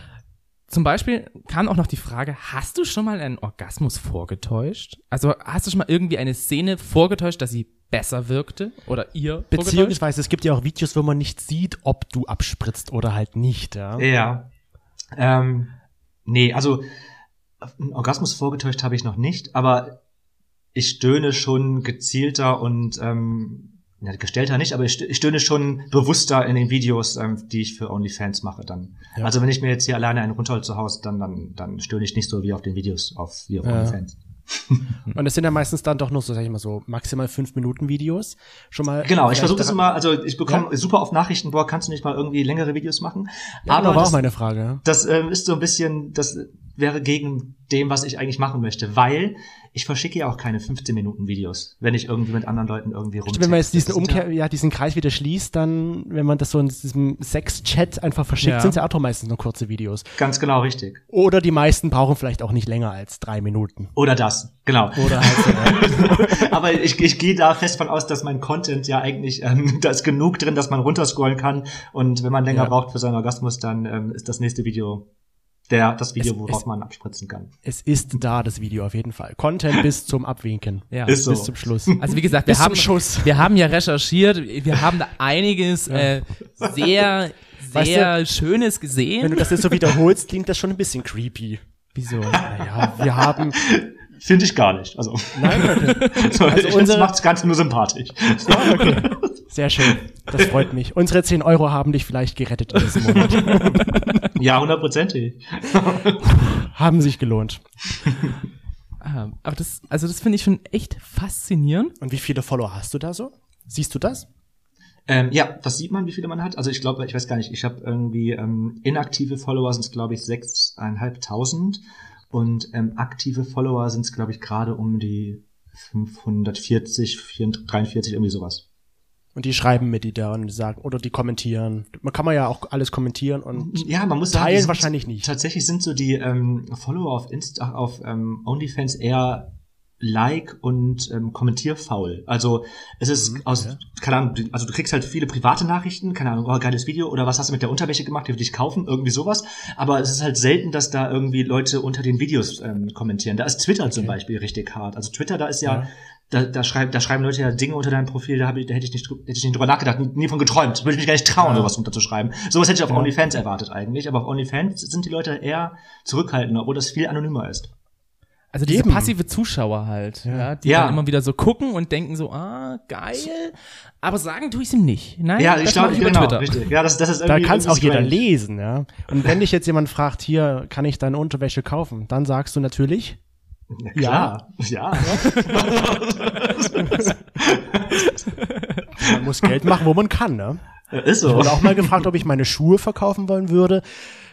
zum Beispiel kam auch noch die Frage, hast du schon mal einen Orgasmus vorgetäuscht? Also hast du schon mal irgendwie eine Szene vorgetäuscht, dass sie besser wirkte? Oder ihr? Beziehungsweise es gibt ja auch Videos, wo man nicht sieht, ob du abspritzt oder halt nicht, ja. Ja. Ähm, nee, also einen Orgasmus vorgetäuscht habe ich noch nicht, aber ich stöhne schon gezielter und ähm, ja, gestellter nicht, aber ich st- ich stöhne schon bewusster in den Videos, ähm, die ich für OnlyFans mache dann. Ja. Also wenn ich mir jetzt hier alleine einen runterhole zu Hause, dann, dann, dann stöhne ich nicht so wie auf den Videos auf, wie auf Ja. OnlyFans. Und es sind ja meistens dann doch nur so, sag ich mal so, maximal fünf Minuten Videos. Schon mal. Genau, ich versuche das immer, also ich bekomme super oft Nachrichten, boah, kannst du nicht mal irgendwie längere Videos machen? Ja, aber war das, auch meine Frage. ja. das ähm, ist so ein bisschen, das wäre gegen dem, was ich eigentlich machen möchte, weil ich verschicke ja auch keine 15 Minuten Videos, wenn ich irgendwie mit anderen Leuten irgendwie rum. Wenn man jetzt diesen Umkehr, ja, diesen Kreis wieder schließt, dann, wenn man das so in diesem Sex-Chat einfach verschickt, Ja. sind es ja auch doch meistens nur kurze Videos. Ganz genau richtig. Oder die meisten brauchen vielleicht auch nicht länger als drei Minuten. Oder das, genau. Oder halt so, Aber ich, ich gehe da fest von aus, dass mein Content ja eigentlich, ähm, da ist genug drin, dass man runterscrollen kann. Und wenn man länger Ja. braucht für seinen Orgasmus, dann ähm, ist das nächste Video der, das Video, Es- worauf es- man abspritzen kann. es ist da, das Video auf jeden Fall. Content bis zum Abwinken. Ja. Ist so. Bis zum Schluss. Also wie gesagt, wir haben, Schuss. wir haben ja recherchiert, wir haben da einiges äh, sehr, Weißt sehr Schönes Wenn gesehen. du das jetzt so wiederholst, klingt das schon ein bisschen creepy. Wieso? Naja, wir haben, Finde ich gar nicht. Also, nein, okay. so, ich, das unsere- macht das Ganze nur sympathisch. Ja, okay. Sehr schön. Das freut mich. Unsere 10 Euro haben dich vielleicht gerettet in diesem Monat. Ja, hundertprozentig. haben sich gelohnt. Ah, aber das, also das finde ich schon echt faszinierend. Und wie viele Follower hast du da so? Siehst du das? Ähm, ja, das sieht man, wie viele man hat. Also ich glaube, ich weiß gar nicht, ich habe irgendwie ähm, inaktive Follower sind es, glaube ich, sechseinhalbtausend und ähm, aktive Follower sind es, glaube ich, gerade um die 540, 4, 43, irgendwie sowas. Und die schreiben mit die da und sagen, oder die kommentieren. Man kann man ja auch alles kommentieren und Ja, man muss sagen, Teilen sind- wahrscheinlich nicht. Tatsächlich sind so die ähm, Follower auf Insta, auf ähm, OnlyFans eher Like und ähm, kommentierfaul. Also es ist Mhm, aus, ja. keine Ahnung, also du kriegst halt viele private Nachrichten, keine Ahnung, oh, geiles Video oder was hast du mit der Unterwäsche gemacht, die will ich kaufen, irgendwie sowas. Aber es ist halt selten, dass da irgendwie Leute unter den Videos ähm, kommentieren. Da ist Twitter zum Okay. Beispiel richtig hart. Also Twitter, da ist ja, Ja. Da, da, schreiben, da schreiben Leute ja Dinge unter deinem Profil, da, hab ich, da hätte ich nicht, hätte ich nicht drüber nachgedacht, nie, nie von geträumt. Würde ich mich gar nicht trauen, Ja. sowas runterzuschreiben. Sowas hätte ich auf Ja. OnlyFans erwartet eigentlich, aber auf OnlyFans sind die Leute eher zurückhaltender, obwohl das viel anonymer ist. Also diese Eben. passive Zuschauer halt, Ja. ja, die Ja. dann immer wieder so gucken und denken so, ah, geil, aber sagen tue ich ihm nicht. Nein, ja, das ich glaube, über genau, Twitter. richtig. Ja, das, das ist da irgendwie kann es auch jeder lesen, ja. Und wenn dich jetzt jemand fragt, hier, kann ich deine Unterwäsche kaufen? Dann sagst du natürlich, Ja, klar. Ja. man muss Geld machen, wo man kann, ne? ist Ich so. wurde auch mal gefragt, ob ich meine Schuhe verkaufen wollen würde.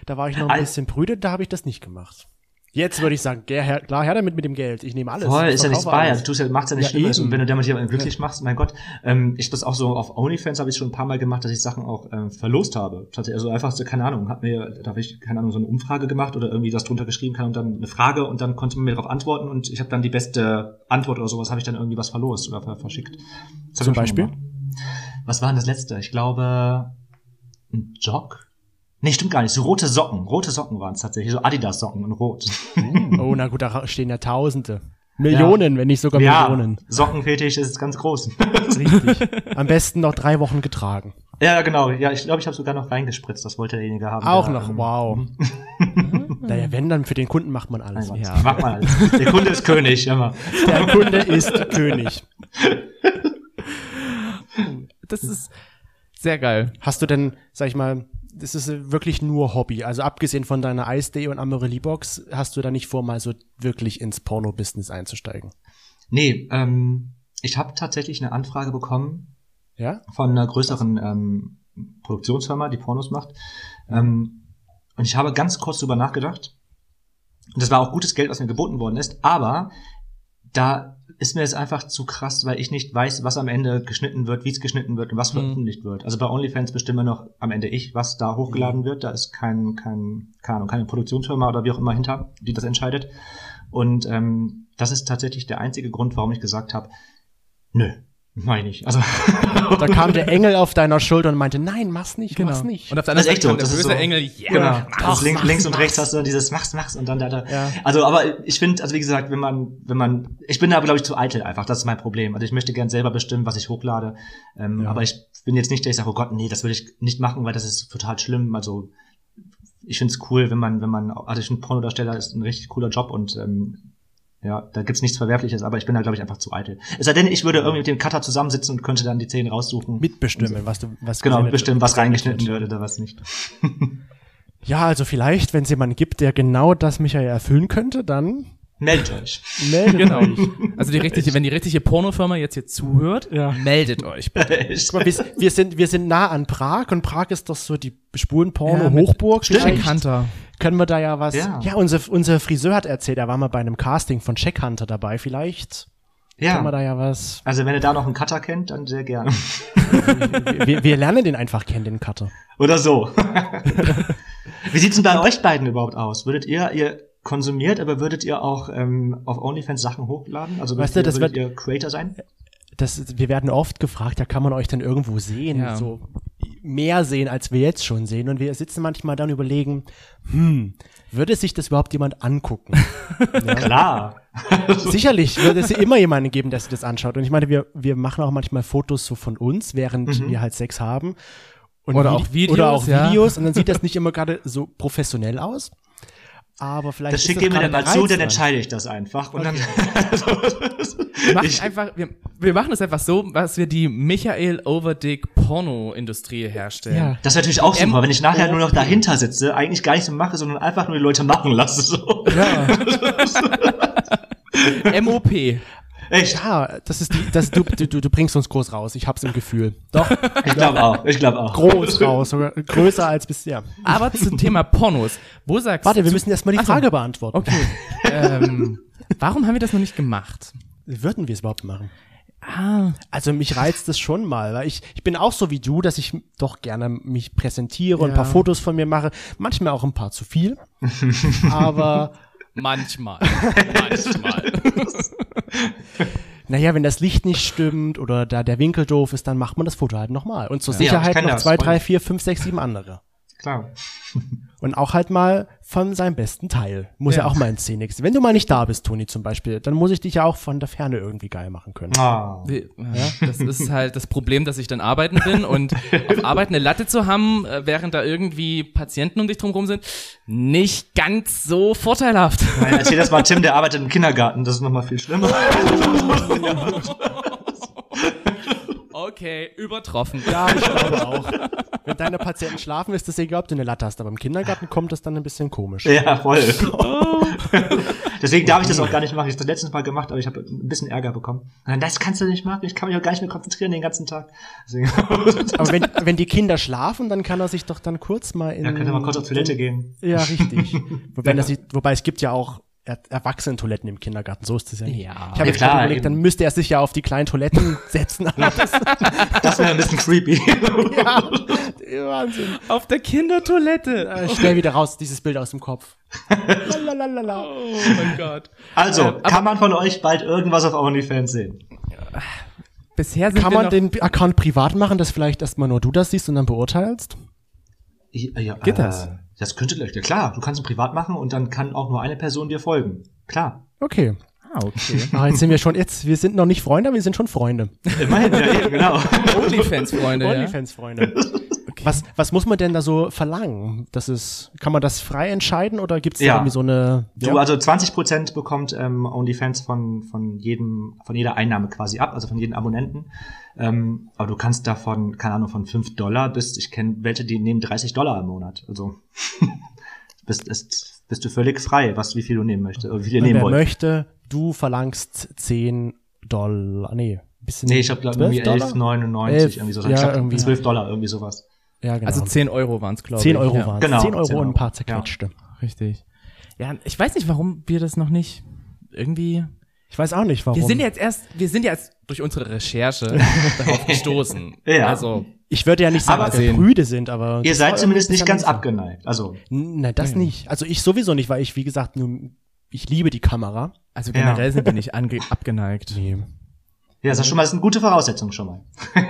Da war ich noch ein bisschen prüde, da habe ich das nicht gemacht. Jetzt würde ich sagen, her, klar, her damit mit dem Geld. Ich nehme alles. Voll, ist ja nichts bei. alles. Also, du ja, machst ja nichts Ja, Schlimmes. Und wenn du damit jemanden glücklich machst, mein Gott, ähm, ich das auch so auf OnlyFans habe ich schon ein paar Mal gemacht, dass ich Sachen auch ähm, verlost habe. Also einfach so, keine Ahnung, hat mir, da habe ich, keine Ahnung, so eine Umfrage gemacht oder irgendwie das drunter geschrieben kann und dann eine Frage und dann konnte man mir darauf antworten und ich habe dann die beste Antwort oder sowas, habe ich dann irgendwie was verlost oder ver verschickt. Zum Beispiel? Was war denn das letzte? Ich glaube, ein Jog? Nee, stimmt gar nicht. So rote Socken. Rote Socken waren es tatsächlich. So Adidas-Socken in Rot. Oh, na gut, da stehen ja Tausende. Millionen, wenn nicht sogar ja, Millionen. Sockenfetisch ist ganz groß. Richtig. Am besten noch drei Wochen getragen. Ja, genau. Ja, ich glaube, ich habe sogar noch reingespritzt. Das wollte derjenige haben. Auch der, noch, ähm, wow. naja, wenn, dann für den Kunden macht man alles. Ja. Mach mal. Der Kunde ist König, immer. Der Kunde ist König. Das ist sehr geil. Hast du denn, sag ich mal, das ist äh, wirklich nur Hobby. Also abgesehen von deiner Ice-Day und Amorelie-Box, hast du da nicht vor, mal so wirklich ins Porno-Business einzusteigen? Nee, ähm, ich habe tatsächlich eine Anfrage bekommen Ja? von einer größeren ähm, Produktionsfirma, die Pornos macht. Ähm, und ich habe ganz kurz drüber nachgedacht. Und das war auch gutes Geld, was mir geboten worden ist. Aber da ist mir es einfach zu krass, weil ich nicht weiß, was am Ende geschnitten wird, wie es geschnitten wird und was veröffentlicht wird. Also bei OnlyFans bestimme noch am Ende ich, was da hochgeladen wird. Da ist kein, kein, keine Ahnung, keine Produktionsfirma oder wie auch immer hinter, die das entscheidet. Und ähm, das ist tatsächlich der einzige Grund, warum ich gesagt habe, nö, meine ich. Also Da kam der Engel auf deiner Schulter und meinte, nein, mach's nicht, Genau. mach's nicht. Und auf ist echt Seite kam der böse so. Engel, yeah, Genau. mach, Also links, mach, links und mach. rechts hast du dann dieses mach's, mach's und dann da, da. Ja. Also, aber ich finde, also wie gesagt, wenn man, wenn man, ich bin da glaube ich zu eitel einfach, das ist mein Problem. Also ich möchte gern selber bestimmen, was ich hochlade. Ähm, Ja. Aber ich bin jetzt nicht, der ich sage, oh Gott, nee, das würde ich nicht machen, weil das ist total schlimm. Also ich finde es cool, wenn man, wenn man, also ich finde Pornodarsteller ist ein richtig cooler Job und ähm, ja, da gibt's nichts Verwerfliches, aber ich bin da, glaube ich, einfach zu eitel. Es sei denn, ich würde irgendwie mit dem Cutter zusammensitzen und könnte dann die Szenen raussuchen. Mitbestimmen, was du, was genau, gesendet bestimmen, wird. was reingeschnitten wird oder was nicht. Ja, also vielleicht, wenn es jemanden gibt, der genau das Michael erfüllen könnte, dann Meldet euch. meldet Genau. euch. Also die richtige, wenn die richtige Pornofirma jetzt hier zuhört, Ja. meldet euch bitte. Mal, wir, wir, sind, wir sind nah an Prag und Prag ist doch so die Spurenporno-Hochburg. Jack Vielleicht Hunter. können wir da ja was. Ja. Ja, unser, unser Friseur hat erzählt, er war mal bei einem Casting von Check Hunter dabei. Vielleicht können wir da Ja. ja was. Also wenn ihr da noch einen Cutter kennt, dann sehr gerne. Wir, wir lernen den einfach kennen, den Cutter. Oder so. Wie sieht's denn bei euch beiden überhaupt aus? Würdet ihr, ihr konsumiert, aber würdet ihr auch ähm, auf OnlyFans Sachen hochladen? Also Weißt würdet, du, das ihr, würdet wird- ihr Creator sein? Das, wir werden oft gefragt, ja, kann man euch denn irgendwo sehen? Ja. So mehr sehen, als wir jetzt schon sehen. Und wir sitzen manchmal dann und überlegen, hm, würde sich das überhaupt jemand angucken? Klar. Sicherlich wird es immer jemanden geben, der sich das anschaut. Und ich meine, wir, wir machen auch manchmal Fotos so von uns, während wir halt Sex haben. Und Oder Vide- auch Videos, Oder auch ja. Videos. Und dann sieht das nicht immer gerade so professionell aus. Aber vielleicht. Das ist schickt ihr mir dann mal zu, dann entscheide ich das einfach. Und dann, Wir machen einfach, wir, wir machen es einfach so, dass wir die Michael Overdick Porno-Industrie herstellen. Ja. das ist natürlich auch M- super, wenn ich nachher nur noch dahinter sitze, eigentlich gar nicht so mache, sondern einfach nur die Leute machen lasse. So. MOP. Echt? Ja, das ist die, das, du, du, du bringst uns groß raus. Ich hab's im Gefühl. Doch, Ich glaube auch. Ich glaube auch. groß raus. Sogar größer als bisher. Aber zum Thema Pornos. Wo sagst Warte, wir du? müssen erstmal die Ach so. Frage beantworten. Okay. ähm, warum haben wir das noch nicht gemacht? Würden wir es überhaupt machen? Ah, Also mich reizt es schon mal, weil ich, ich bin auch so wie du, dass ich doch gerne mich präsentiere und ein paar Fotos von mir mache. Manchmal auch ein paar zu viel. Aber manchmal. manchmal. naja, wenn das Licht nicht stimmt oder da der Winkel doof ist, dann macht man das Foto halt nochmal. Und zur Ja, ich Sicherheit noch das, zwei, drei, vier, fünf, sechs, sieben andere. Klar. Und auch halt mal von seinem besten Teil. Muss ja, Ja. auch mal in Szene. Wenn du mal nicht da bist, Toni zum Beispiel, dann muss ich dich ja auch von der Ferne irgendwie geil machen können. Ah. Wir- Ja, das ist halt das Problem, dass ich dann arbeiten bin und auf Arbeit eine Latte zu haben, äh, während da irgendwie Patienten um dich drumherum sind, nicht ganz so vorteilhaft. Nein, erzähl das mal Tim, der arbeitet im Kindergarten, das ist nochmal viel schlimmer. Okay, übertroffen. Ja, ich glaube auch. Wenn deine Patienten schlafen, ist es egal, ob du eine Latte hast. Aber im Kindergarten kommt das dann ein bisschen komisch. Ja, voll. Deswegen darf ich das auch gar nicht machen. Ich habe das letztes Mal gemacht, aber ich habe ein bisschen Ärger bekommen. Nein, Das kannst du nicht machen. Ich kann mich auch gar nicht mehr konzentrieren den ganzen Tag. Deswegen Aber wenn, wenn die Kinder schlafen, dann kann er sich doch dann kurz mal in. ja, könnt ihr mal kurz auf Toilette gehen. Ja, richtig. wobei, das, wobei es gibt ja auch Er Erwachsenen-Toiletten im Kindergarten, so ist es ja nicht. Ja. Ich habe jetzt klar, gerade überlegt, eben. dann müsste er sich ja auf die kleinen Toiletten setzen. Das, Das wäre ein bisschen creepy. ja, Wahnsinn. Auf der Kindertoilette. Äh, schnell wieder raus, dieses Bild aus dem Kopf. Lalalala. Oh mein Gott. Also, Ähm, kann man von euch bald irgendwas auf OnlyFans sehen? Bisher sind Kann wir man noch, den Account privat machen, dass vielleicht erstmal nur du das siehst und dann beurteilst? Ja, ja, Geht das? Das könnte, ja klar, du kannst ihn privat machen und dann kann auch nur eine Person dir folgen. Klar. Okay. Ah, okay. Ah, jetzt sind wir schon, jetzt, wir sind noch nicht Freunde, aber wir sind schon Freunde. Immerhin, ja, eben, genau. Onlyfans-Freunde, ja. Onlyfans-Freunde. Was, was muss man denn da so verlangen? Das ist, kann man das frei entscheiden oder gibt es Ja. irgendwie so eine. Du, also 20% bekommt ähm, OnlyFans von, von jedem, von jeder Einnahme quasi ab, also von jedem Abonnenten. Ähm, aber du kannst davon, keine Ahnung, von 5 Dollar bis, ich kenne welche, die nehmen 30 Dollar im Monat. Also bist, ist, bist du völlig frei, was wie viel du nehmen möchtest, oder wie viel Wenn nehmen wer wollt. möchte, du verlangst 10 Dollar. Nee, bisschen. Nee, ich habe glaube 12 irgendwie Dollar? 11,99 Elf, irgendwie so. ja, ich glaub, irgendwie. 12 Dollar, irgendwie sowas. Ja, genau. Also 10 Euro waren es, glaube ich. 10 Euro ja. waren Genau, 10 Euro 10 und ein paar zerquetschte. Richtig. Ja, ich weiß nicht, warum wir das noch nicht irgendwie. Ich weiß auch nicht, warum. Wir sind jetzt erst, wir sind jetzt durch unsere Recherche darauf gestoßen. Ja. Also, ich würde ja nicht sagen, Aber- dass wir prüde sind, aber. Ihr seid zumindest nicht ganz abgeneigt. Also, Nein, das nicht. Also ich sowieso nicht, weil ich, wie gesagt, nur, ich liebe die Kamera. also Ja. generell sind wir nicht abgeneigt. Nee. Ja, das ist schon mal das ist eine gute Voraussetzung schon mal.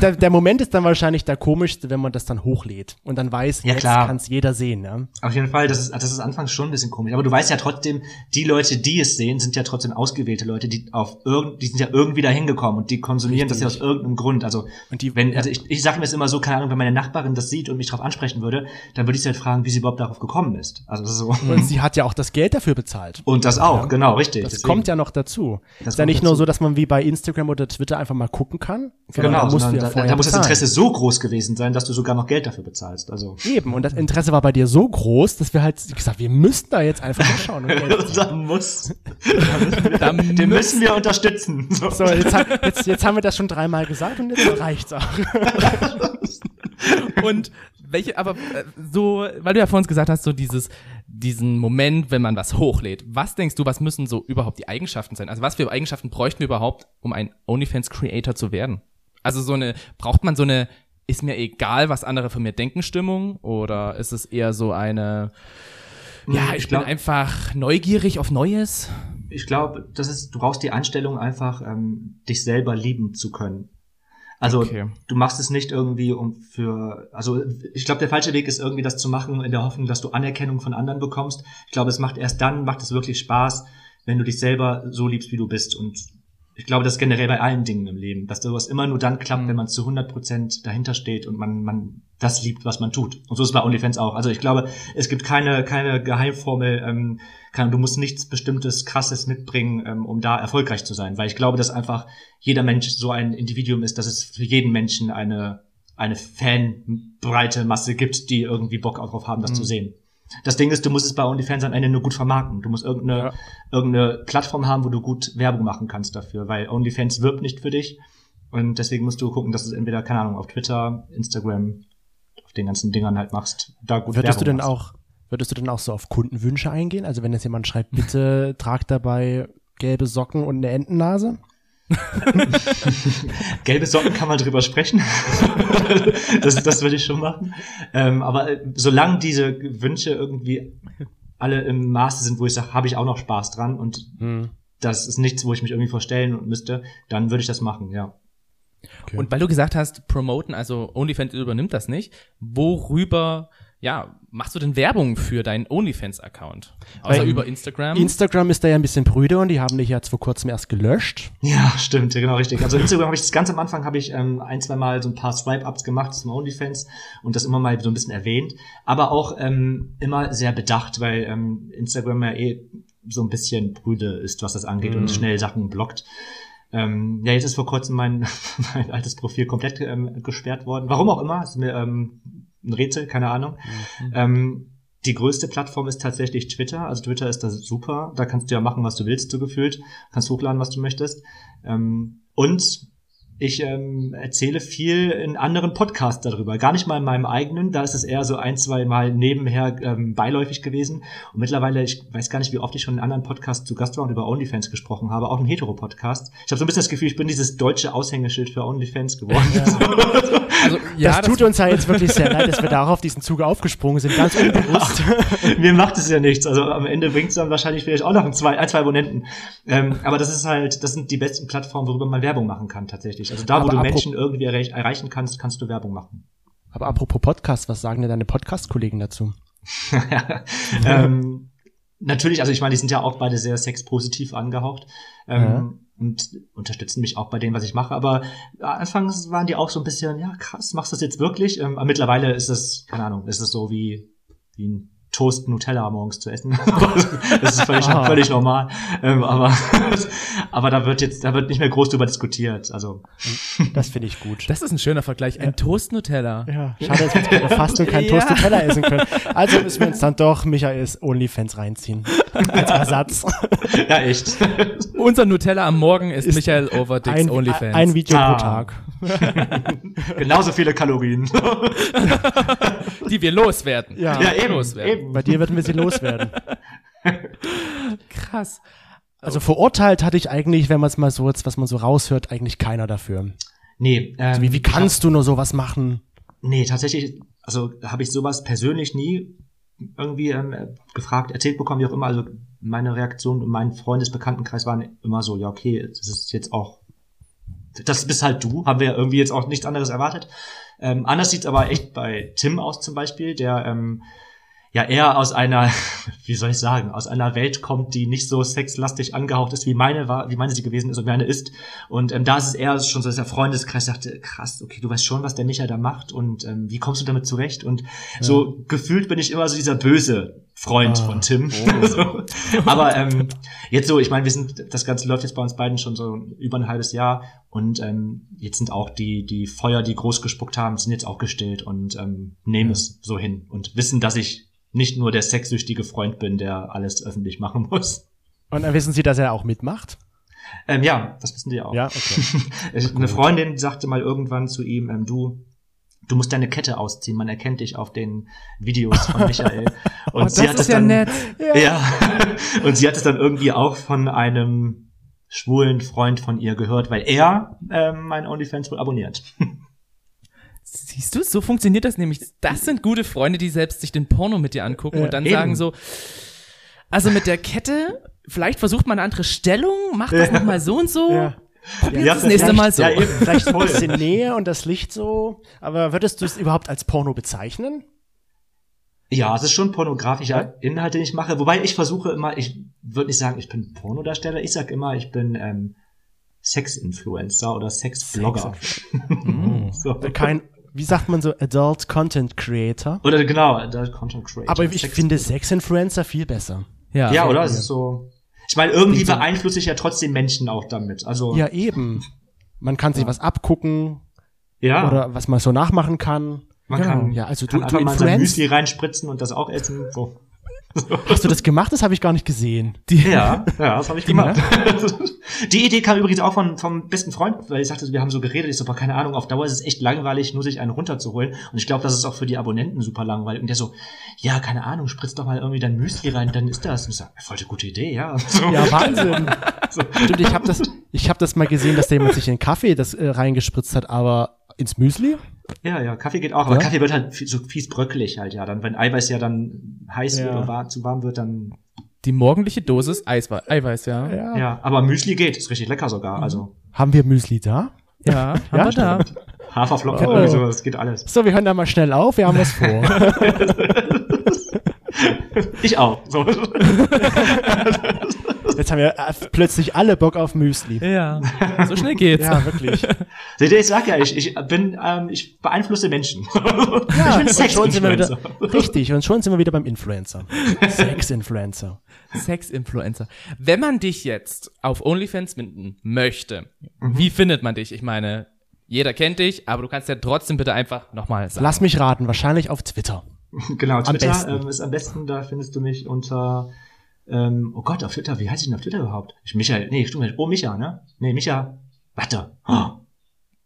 Der, der Moment ist dann wahrscheinlich der komischste, wenn man das dann hochlädt und dann weiß, Ja, jetzt klar. kann es jeder sehen. Ne? Auf jeden Fall, das ist, das ist anfangs schon ein bisschen komisch. Aber du weißt ja trotzdem, die Leute, die es sehen, sind ja trotzdem ausgewählte Leute, die auf irgend, die sind ja irgendwie da hingekommen und die konsumieren das ja aus irgendeinem Grund. Also, Und die- wenn, also ich, ich sage mir es immer so, keine Ahnung, wenn meine Nachbarin das sieht und mich darauf ansprechen würde, dann würde ich sie halt fragen, wie sie überhaupt darauf gekommen ist. Also, das ist so. Und sie hat ja auch das Geld dafür bezahlt. Und das auch, genau, richtig. Das Deswegen- kommt ja noch dazu. Das ist ja nicht nur dazu. so, dass man wie bei Instagram oder Twitter einfach mal gucken kann. Genau, da musst du ja da, da muss das. Interesse so groß gewesen sein, dass du sogar noch Geld dafür bezahlst. Also. Eben, und das Interesse war bei dir so groß, dass wir halt gesagt, wir müssten da jetzt einfach mal schauen. Und Geld da muss, Da den müssen wir unterstützen. So. so, jetzt, jetzt, jetzt haben wir das schon dreimal gesagt und jetzt reicht's auch. Und welche, aber äh, so, weil du ja vorhin gesagt hast, so dieses, diesen Moment, wenn man was hochlädt. Was denkst du, was müssen so überhaupt die Eigenschaften sein? Also was für Eigenschaften bräuchten wir überhaupt, um ein OnlyFans-Creator zu werden? Also so eine, braucht man so eine, ist mir egal, was andere von mir denken, Stimmung? Oder ist es eher so eine, ja, Hm, ich, ich bin glaub- einfach neugierig auf Neues? Ich glaube, das ist, du brauchst die Einstellung einfach, ähm, dich selber lieben zu können. Also Okay. du machst es nicht irgendwie um für, also ich glaube, der falsche Weg ist irgendwie das zu machen in der Hoffnung, dass du Anerkennung von anderen bekommst. Ich glaube, es macht erst dann, macht es wirklich Spaß, wenn du dich selber so liebst, wie du bist. Und ich glaube, das generell bei allen Dingen im Leben, dass sowas immer nur dann klappt, Mhm. wenn man zu 100 Prozent dahinter steht und man, man das liebt, was man tut. Und so ist es bei OnlyFans auch. Also ich glaube, es gibt keine, keine Geheimformel, ähm, keine, du musst nichts bestimmtes, krasses mitbringen, ähm, um da erfolgreich zu sein. Weil ich glaube, dass einfach jeder Mensch so ein Individuum ist, dass es für jeden Menschen eine, eine fanbreite Masse gibt, die irgendwie Bock darauf haben, das Mhm. zu sehen. Das Ding ist, du musst es bei OnlyFans am Ende nur gut vermarkten. Du musst irgendeine, Ja. irgendeine Plattform haben, wo du gut Werbung machen kannst dafür, weil OnlyFans wirbt nicht für dich. Und deswegen musst du gucken, dass du es entweder, keine Ahnung, auf Twitter, Instagram, auf den ganzen Dingern halt machst, da gut Würdest du Werbung denn machst. auch, würdest du denn auch so auf Kundenwünsche eingehen? Also wenn jetzt jemand schreibt, bitte tragt dabei gelbe Socken und eine Entennase? Gelbe Socken kann man drüber sprechen. das, das würde ich schon machen. Ähm, aber äh, solange diese Wünsche irgendwie alle im Maße sind, wo ich sage, habe ich auch noch Spaß dran und Hm. das ist nichts, wo ich mich irgendwie vorstellen müsste, dann würde ich das machen, ja. Okay. Und weil du gesagt hast, promoten, also OnlyFans übernimmt das nicht, worüber, ja, machst du denn Werbung für deinen OnlyFans-Account? Außer Weil- über Instagram? Instagram ist da ja ein bisschen prüde und die haben dich jetzt vor kurzem erst gelöscht. Ja, stimmt, ja, genau richtig. Also Instagram habe ich das ganz am Anfang habe ich ähm, ein, zwei Mal so ein paar Swipe-Ups gemacht zum OnlyFans und das immer mal so ein bisschen erwähnt, aber auch ähm, immer sehr bedacht, weil ähm, Instagram ja eh so ein bisschen prüde ist, was das angeht und schnell Sachen blockt. Ähm, ja, jetzt ist vor kurzem mein, mein altes Profil komplett ähm, gesperrt worden. Warum auch immer, ist mir ähm, ein Rätsel, keine Ahnung. Ähm, die größte Plattform ist tatsächlich Twitter. Also Twitter ist das super. Da kannst du ja machen, was du willst, so gefühlt. Kannst hochladen, was du möchtest. Ähm, und ich ähm, erzähle viel in anderen Podcasts darüber. Gar nicht mal in meinem eigenen. Da ist es eher so ein, zwei Mal nebenher ähm, beiläufig gewesen. Und mittlerweile, ich weiß gar nicht, wie oft ich schon in anderen Podcasts zu Gast war und über OnlyFans gesprochen habe. Auch im Hetero-Podcast. Ich habe so ein bisschen das Gefühl, ich bin dieses deutsche Aushängeschild für OnlyFans geworden. also, das tut uns ja jetzt wirklich sehr leid, dass wir darauf diesen Zug aufgesprungen sind, ganz unbewusst. Mir macht es ja nichts. Also am Ende bringt es dann wahrscheinlich vielleicht auch noch ein, zwei, ein, zwei Abonnenten. Ähm, aber das ist halt, das sind die besten Plattformen, worüber man Werbung machen kann tatsächlich. Also da, wo Aber du Menschen irgendwie erreich, erreichen kannst, kannst du Werbung machen. Aber apropos Podcast, was sagen denn deine Podcast-Kollegen dazu? ähm, natürlich, also ich meine, die sind ja auch beide sehr sexpositiv angehaucht. Ähm, Ja. Und unterstützen mich auch bei dem, was ich mache. Aber anfangs waren die auch so ein bisschen, ja, krass, machst du das jetzt wirklich? Ähm, aber mittlerweile ist es, keine Ahnung, ist es so wie, wie ein Toast Nutella morgens zu essen. das ist völlig, Ah. völlig normal. Ähm, aber, aber da wird jetzt, da wird nicht mehr groß drüber diskutiert. Also, Das finde ich gut. Das ist ein schöner Vergleich. Ein Toast-Nutella. Ja, schade, dass wir jetzt bei der Fastung kein Ja. Toast Nutella essen können. Also müssen wir uns dann doch Michaels Onlyfans reinziehen. Als Ersatz. ja, echt. Unser Nutella am Morgen ist, Ist Michael Overdicks Ein, OnlyFans. ein Video Ah. pro Tag. Genauso viele Kalorien. die wir loswerden. Ja. Die ja, wir eben, loswerden. eben. Bei dir wird ein bisschen loswerden. Krass. Also verurteilt hatte ich eigentlich, wenn man es mal so jetzt, was man so raushört, eigentlich keiner dafür. Nee, ähm, Also wie, wie kannst du nur sowas machen? Nee, tatsächlich, also habe ich sowas persönlich nie irgendwie ähm, gefragt, erzählt bekommen, wie auch immer. Also meine Reaktion und mein Freundesbekanntenkreis waren immer so, ja, okay, das ist jetzt auch, das bist halt du, haben wir irgendwie jetzt auch nichts anderes erwartet. Ähm, anders sieht's aber echt bei Tim aus zum Beispiel, der ähm, ja eher aus einer, wie soll ich sagen, aus einer Welt kommt, die nicht so sexlastig angehaucht ist, wie meine war, wie meine sie gewesen ist und meine ist. Und ähm, da ist es eher schon so, dass der Freundeskreis sagte, krass, okay, du weißt schon, was der Micha da macht und ähm, wie kommst du damit zurecht? Und so gefühlt bin ich immer so dieser böse Freund Ah. von Tim. so. Aber ähm, jetzt so, ich meine, wir sind, das Ganze läuft jetzt bei uns beiden schon so über ein halbes Jahr und ähm, jetzt sind auch die, die Feuer, die groß gespuckt haben, sind jetzt auch gestillt und ähm, nehmen es so hin und wissen, dass ich nicht nur der sexsüchtige Freund bin, der alles öffentlich machen muss. Und dann wissen sie, dass er auch mitmacht? Ähm, ja, das wissen die auch. Ja, okay. Eine Freundin sagte mal irgendwann zu ihm, ähm, du, du musst deine Kette ausziehen, man erkennt dich auf den Videos von Michael. Und Oh, das ist ja dann, nett. Ja. Und sie hat es dann irgendwie auch von einem schwulen Freund von ihr gehört, weil er ähm, mein OnlyFans wohl abonniert. Siehst du, so funktioniert das nämlich. Das sind gute Freunde, die selbst sich den Porno mit dir angucken Ja, und dann eben. sagen so, also mit der Kette, vielleicht versucht man eine andere Stellung, macht das noch mal so und so. Ja. Probier's Ja, das nächste vielleicht- Mal so. ja, eben. Vielleicht ein bisschen Nähe und das Licht so. Aber würdest du es überhaupt als Porno bezeichnen? Ja, es ist schon pornografischer Ja. Inhalt, den ich mache. Wobei ich versuche immer, ich würde nicht sagen, ich bin Pornodarsteller. Ich sag immer, ich bin ähm, Sex-Influencer oder Sex-Blogger. so. Kein, wie sagt man so, Adult Content Creator? Oder genau, der Content Creator. Aber ich Sex- finde Sex-Influencer viel besser. Ja, Ja, oder? Ja. Es ist so. Ich meine, irgendwie beeinflusse ich ja trotzdem Menschen auch damit. Also Ja, eben. Man kann sich was abgucken ja, oder was man so nachmachen kann. man Genau. kann, ja, also kann du, du einfach mal sein. Müsli reinspritzen und das auch essen. So. Hast du das gemacht? Das habe ich gar nicht gesehen. Ja, ja, das habe ich gemacht. Die Idee kam übrigens auch von, vom besten Freund, weil ich sagte, wir haben so geredet, ich so, boah, keine Ahnung, auf Dauer ist es echt langweilig, nur sich einen runterzuholen. Und ich glaube, das ist auch für die Abonnenten super langweilig. Und der so, ja, keine Ahnung, spritz doch mal irgendwie dein Müsli rein, dann ist das. Und ich so, voll eine gute Idee, ja. So. Ja, Wahnsinn. Stimmt, ich habe das, ich hab das mal gesehen, dass da jemand sich in Kaffee das äh, reingespritzt hat, aber ins Müsli? Ja, ja, Kaffee geht auch, aber Ja? Kaffee wird halt so fies bröckelig halt, ja. Dann, wenn Eiweiß ja dann heiß Ja. wird oder war, zu warm wird, dann, Die morgendliche Dosis Eiswe Eiweiß, ja. Ja, Ja. ja. Aber Müsli geht, ist richtig lecker sogar. Also, Haben wir Müsli da? haben wir da. Haferflocken, Oh. irgendwie sowas, das geht alles. So, wir hören da mal schnell auf, wir haben was vor. Ich auch. So. Jetzt haben wir äh, plötzlich alle Bock auf Müsli. Ja, so schnell geht's. Ja, wirklich. Seht ihr, ich sag ja, ich, ich bin, ähm, ich beeinflusse Menschen. Ja, ich bin Sex-Influencer. richtig, und schon sind wir wieder beim Influencer. Sex-Influencer. Sex-Influencer. Wenn man dich jetzt auf OnlyFans finden möchte, wie findet man dich? Ich meine, jeder kennt dich, aber du kannst ja trotzdem bitte einfach nochmal sagen. Lass mich raten, wahrscheinlich auf Twitter. Genau, Twitter ähm, ist am besten, da findest du mich unter, ähm, oh Gott, auf Twitter, wie heißt ich denn auf Twitter überhaupt? Ich, Michael, nee, stimmt nicht. Oh, Micha, ne? Nee, Micha, warte. Oh,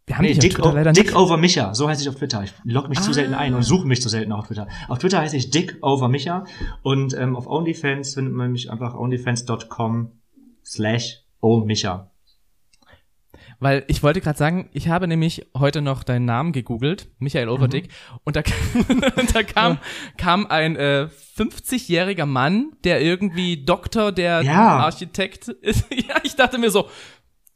Wir haben nee, dich auf Dick, Twitter o- leider Dick over Micha, so heiße ich auf Twitter. Ich logge mich zu selten ein und suche mich zu selten auf Twitter. Auf Twitter heiße ich Dick over Micha und ähm, auf OnlyFans findet man mich einfach onlyfans.com slash oh Micha. Weil ich wollte gerade sagen, ich habe nämlich heute noch deinen Namen gegoogelt, Michael Overdick, und da, da kam, kam ein äh, 50-jähriger Mann, der irgendwie Doktor, der Ja. Architekt ist. Ja, ich dachte mir so,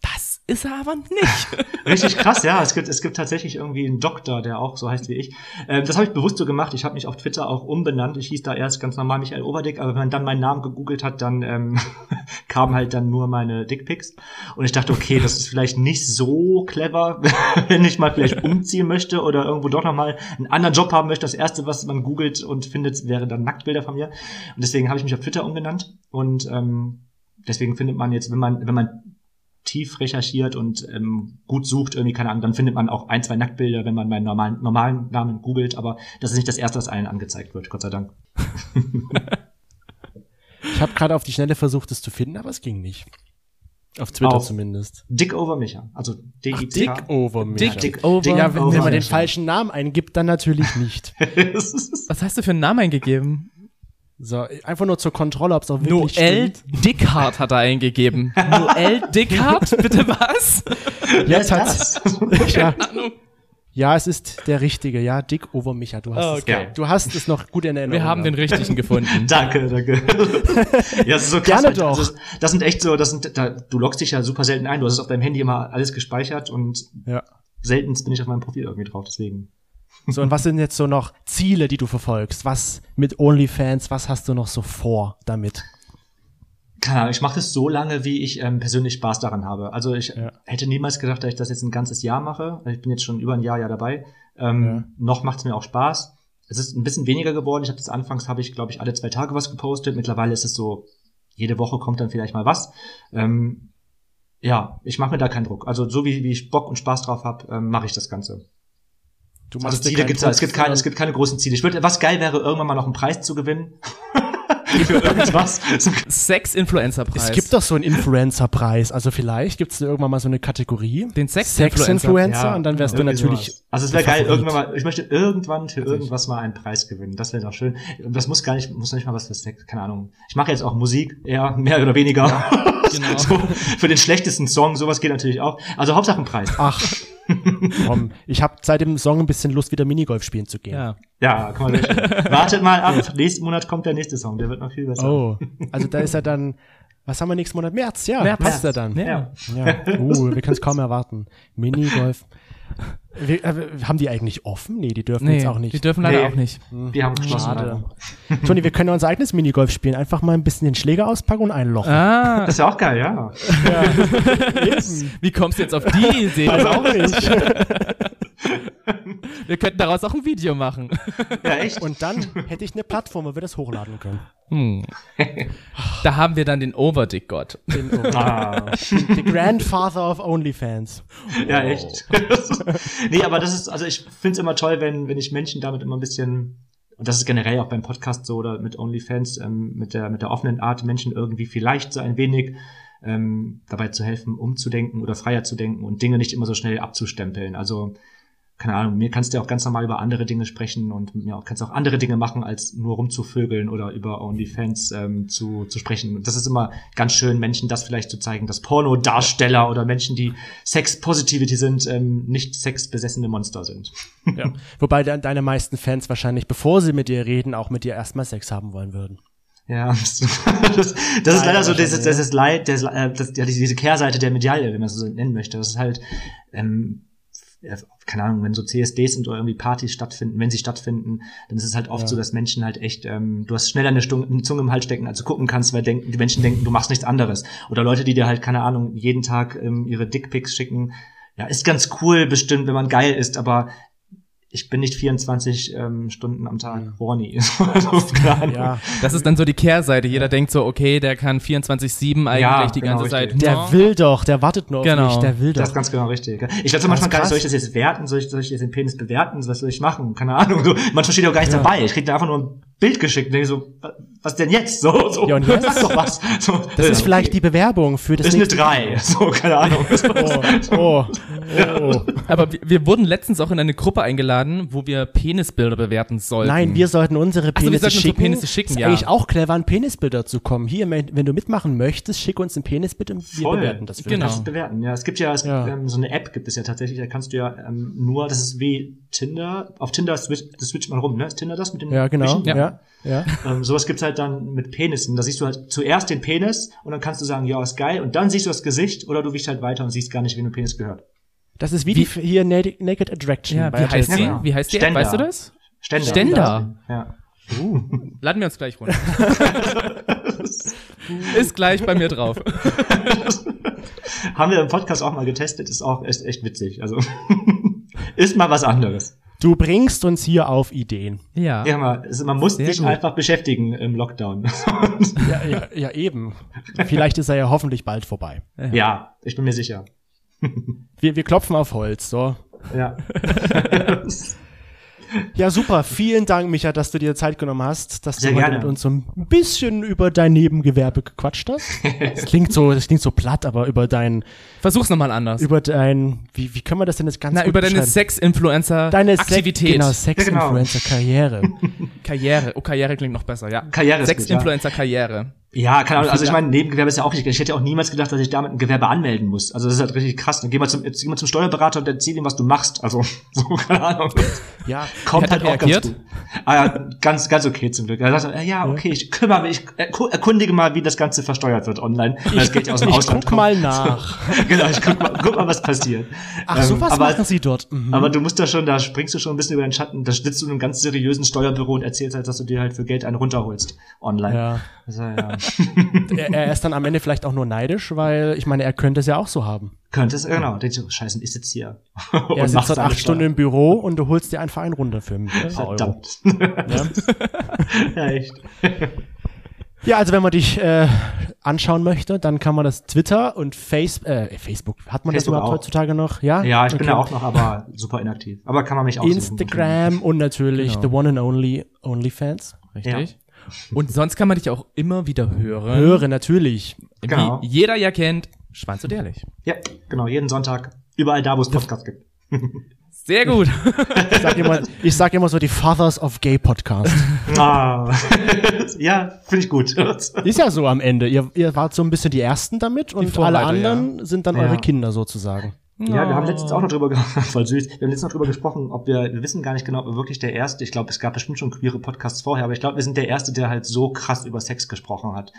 das ist er aber nicht. Richtig krass, ja. Es gibt, es gibt tatsächlich irgendwie einen Doktor, der auch so heißt wie ich. Ähm, das habe ich bewusst so gemacht. Ich habe mich auf Twitter auch umbenannt. Ich hieß da erst ganz normal Michael Oberdick, aber wenn man dann meinen Namen gegoogelt hat, dann ähm, kamen halt dann nur meine Dickpics. Und ich dachte, okay, das ist vielleicht nicht so clever, wenn ich mal vielleicht umziehen möchte oder irgendwo doch nochmal einen anderen Job haben möchte. Das erste, was man googelt und findet, wäre dann Nacktbilder von mir. Und deswegen habe ich mich auf Twitter umgenannt. Und ähm, deswegen findet man jetzt, wenn man, wenn man tief recherchiert und ähm, gut sucht, irgendwie, keine Ahnung, dann findet man auch ein, zwei Nacktbilder, wenn man meinen normalen, normalen Namen googelt, aber das ist nicht das erste, was allen angezeigt wird, Gott sei Dank. Ich habe gerade auf die Schnelle versucht, es zu finden, aber es ging nicht. Auf Twitter Auf- Zumindest. Dick over Micha. Also d i Dick over mich. Dick, Dick over. Dick Ja, wenn, over wenn man den Micha. falschen Namen eingibt, dann natürlich nicht. Was hast du für einen Namen eingegeben? So, einfach nur zur Kontrolle, ob es auch wirklich Noel stimmt. Dickhardt hat er eingegeben. Noel Dickhardt? Bitte was? Ja, ist tats- das? ja. ja, es ist der richtige. Ja, Dick over Micha. Du hast, Okay. es, du hast es noch gut in Erinnerung. Wir haben den richtigen gefunden. Danke, danke. ja, das ist so krass. Gerne doch. Also, das sind echt so, das sind, da, du loggst dich ja super selten ein. Du hast es auf deinem Handy immer alles gespeichert und Ja. selten bin ich auf meinem Profil irgendwie drauf, deswegen. So, und was sind jetzt so noch Ziele, die du verfolgst? Was mit OnlyFans, was hast du noch so vor damit? Keine Ahnung, ich mache das so lange, wie ich ähm, persönlich Spaß daran habe. Also ich Ja. hätte niemals gedacht, dass ich das jetzt ein ganzes Jahr mache. Ich bin jetzt schon über ein Jahr ja dabei. Ähm, Ja. Noch macht es mir auch Spaß. Es ist ein bisschen weniger geworden. Ich habe das anfangs habe ich glaube ich alle zwei Tage was gepostet. Mittlerweile ist es so jede Woche kommt dann vielleicht mal was. Ähm, ja, ich mache mir da keinen Druck. Also so wie, wie ich Bock und Spaß drauf habe, ähm, mache ich das Ganze. Du Also dir Ziele keinen gibt's, es gibt keine, es gibt keine großen Ziele. Ich würde, was geil wäre, irgendwann mal noch einen Preis zu gewinnen. Für irgendwas. Sex-Influencer-Preis. Es gibt doch so einen Influencer-Preis. Also vielleicht gibt es irgendwann mal so eine Kategorie. Den Sex-Influencer. Sex-Influencer. Ja, und dann wärst du natürlich. sowas. Also es wäre geil, Favorit. irgendwann mal, ich möchte irgendwann für irgendwas mal einen Preis gewinnen. Das wäre doch schön. Und Das muss gar nicht, muss nicht mal was für Sex, keine Ahnung. Ich mache jetzt auch Musik, eher mehr oder weniger. genau. so, für den schlechtesten Song, sowas geht natürlich auch. Also Hauptsache ein Preis. Ach, komm. Ich habe seit dem Song ein bisschen Lust, wieder Minigolf spielen zu gehen. Ja. Ja, mal, wartet mal ab. Nächsten Monat kommt der nächste Song, der wird noch viel besser. Oh, also da ist er dann. Was haben wir nächsten Monat? März, ja. März. Passt er dann. Ja. Ja. Uh, wir können es kaum erwarten. Minigolf. Wir, äh, haben die eigentlich offen? Nee, die dürfen Nee, jetzt auch nicht. die dürfen leider Nee. auch nicht. Die haben geschlossen. Toni, wir können ja unser eigenes Minigolf spielen. Einfach mal ein bisschen den Schläger auspacken und einlochen. Ah, Das ist ja auch geil, ja. wie kommst du jetzt auf die Idee? Weiß auch nicht. Wir könnten daraus auch ein Video machen. Ja, echt. Und dann hätte ich eine Plattform, wo wir das hochladen können. Hm. Da haben wir dann den Overdick-Gott. Den, Ah. the Grandfather of OnlyFans. Ja, echt. nee, aber das ist, also ich finde es immer toll, wenn, wenn ich Menschen damit immer ein bisschen, und das ist generell auch beim Podcast so oder mit OnlyFans, ähm, mit der, mit der offenen Art, Menschen irgendwie vielleicht so ein wenig ähm, dabei zu helfen, umzudenken oder freier zu denken und Dinge nicht immer so schnell abzustempeln. Also, keine Ahnung, mir kannst du ja auch ganz normal über andere Dinge sprechen und mir auch, kannst auch andere Dinge machen, als nur rumzuvögeln oder über OnlyFans ähm, zu, zu sprechen. Und das ist immer ganz schön, Menschen das vielleicht zu zeigen, dass Pornodarsteller oder Menschen, die Sex-Positivity sind, ähm, nicht sexbesessene Monster sind. Ja. Wobei de deine meisten Fans wahrscheinlich, bevor sie mit dir reden, auch mit dir erstmal Sex haben wollen würden. Ja, das, das, das ist leider so, das ist, das ist Leid, das, äh, das, ja, diese Kehrseite der Medaille, wenn man es so nennen möchte. Das ist halt, ähm, keine Ahnung, wenn so CSDs sind oder irgendwie Partys stattfinden, wenn sie stattfinden, dann ist es halt oft Ja. so, dass Menschen halt echt, ähm, du hast schneller eine, Stung, eine Zunge im Hals stecken, als du gucken kannst, weil denken, die Menschen denken, du machst nichts anderes. Oder Leute, die dir halt, keine Ahnung, jeden Tag ähm, ihre Dickpics schicken. Ja, ist ganz cool bestimmt, wenn man geil ist, aber ich bin nicht 24 ähm, Stunden am Tag horny. Ahnung. Ja. Das ist dann so die Kehrseite. Jeder denkt so, okay, der kann 24-7 eigentlich Ja, die genau, ganze Zeit. richtig. Der Ja. will doch, der wartet nur Genau. auf mich, der will Das doch. ist ganz genau richtig. Ich dachte manchmal gar nicht, soll ich das jetzt werten, soll ich, soll ich jetzt den Penis bewerten, was soll ich machen? Keine Ahnung. So, manchmal steht ja auch gar nicht dabei. Ich krieg da einfach nur ein Bild geschickt und denke so, wa- was denn jetzt? So, so. Ja, und jetzt? Sag doch was. So, Das ist vielleicht die Bewerbung für das ist eine nächste- drei. So, keine Ahnung. Oh, oh, oh. Aber wir, wir wurden letztens auch in eine Gruppe eingeladen, wo wir Penisbilder bewerten sollten. Nein, wir sollten unsere Ach so, wir Penisse sollten unsere schicken. Penisse schicken, ist ja. eigentlich auch clever, ein Penisbild dazu kommen. Hier, wenn du mitmachen möchtest, schick uns ein Penisbild und wir Voll. bewerten das für Genau. Du bewerten. Ja, es gibt ja, es Ja. Gibt, ähm, so eine App gibt es ja tatsächlich, da kannst du ja ähm, nur, das ist wie Tinder, auf Tinder switcht, das switcht man rum, ne? Ist Tinder das mit den Ja, genau. Ja, ja. Ja. Ähm, sowas gibt's halt dann mit Penissen. Da siehst du halt zuerst den Penis und dann kannst du sagen, ja, ist geil. Und dann siehst du das Gesicht oder du wichst halt weiter und siehst gar nicht, wie ein Penis gehört. Das ist wie, die hier Naked, Naked Attraction. Ja, bei wie heißt die? Ja. Wie heißt die? Ständer. Weißt du das? Ständer. Ständer. Ja. Laden wir uns gleich runter. ist gleich bei mir drauf. Haben wir im Podcast auch mal getestet, ist auch ist echt witzig. Also ist mal was anderes. Du bringst uns hier auf Ideen. Ja. Ja, mal, also man muss Sehr sich gut. einfach beschäftigen im Lockdown. Ja, ja, ja, eben. Vielleicht ist er ja hoffentlich bald vorbei. ja, ich bin mir sicher. Wir, wir klopfen auf Holz, so. Ja. Ja, super. Vielen Dank, Micha, dass du dir Zeit genommen hast, dass Sehr du heute gerne. mit uns so ein bisschen über dein Nebengewerbe gequatscht hast. Das klingt so, das klingt so platt, aber über dein, Versuch's nochmal anders. über dein, wie, wie können wir das denn jetzt ganz Na, gut über deine? Sex-Influencer-Aktivität. deine Sex, genau, Sex-Influencer-Karriere. Karriere. Oh, Karriere klingt noch besser, ja. Karriere. Sex-Influencer-Karriere. Ja, keine Ahnung. Also ich meine, Nebengewerbe ist ja auch nicht. Ich hätte ja auch niemals gedacht, dass ich damit ein Gewerbe anmelden muss. Also das ist halt richtig krass. Dann geh mal zum, jetzt geh mal zum Steuerberater und erzähl ihm, was du machst. Also so keine Ahnung. ja, Kommt halt auch ganz reagiert? gut. Ah, ja, ganz, ganz okay zum Glück. Er sagt, äh, ja, okay, ich kümmere mich, ich erku- erkundige mal, wie das Ganze versteuert wird online. Das geht ja aus dem ich Ausland. guck kommt. mal nach. genau, ich guck mal, guck mal, was passiert. Ach, Ähm, sowas aber, machen sie dort. Mhm. Aber du musst da schon, da springst du schon ein bisschen über den Schatten. Da sitzt du in einem ganz seriösen Steuerbüro und erzählst halt, dass du dir halt für Geld einen runterholst online. ja. Also, ja. Er, er ist dann am Ende vielleicht auch nur neidisch, weil ich meine, er könnte es ja auch so haben. Könnte es, genau. Denkst du, scheiße, ich sitze hier. Er und sitzt mach dort acht Stunden im Büro und du holst dir einfach einen runter für ein paar Euro. Verdammt. Ja? ja, echt. ja, also wenn man dich äh, anschauen möchte, dann kann man das Twitter und Face äh, Facebook, hat man das Facebook überhaupt auch. heutzutage noch? Ja, Ja, ich bin Okay. da auch noch, aber super inaktiv. Aber kann man mich auch Instagram und natürlich Genau. the one and only OnlyFans. Richtig. Und sonst kann man dich auch immer wieder hören. Höre natürlich. Wie Genau. jeder ja kennt, Schwanz und ehrlich. Ja, genau, jeden Sonntag. Überall da, wo es Podcasts gibt. Sehr gut. Ich sag immer, ich sag immer so die Fathers of Gay Podcast. Ah. ja, finde ich gut. Ist ja so am Ende. Ihr, ihr wart so ein bisschen die Ersten damit und alle anderen sind dann Ja. eure Kinder sozusagen. Ja, wir haben letztens auch noch drüber gesprochen, voll süß. Wir haben letztens noch drüber gesprochen, ob wir, wir wissen gar nicht genau, ob wir wirklich der Erste, ich glaube, es gab bestimmt schon queere Podcasts vorher, aber ich glaube, wir sind der Erste, der halt so krass über Sex gesprochen hat.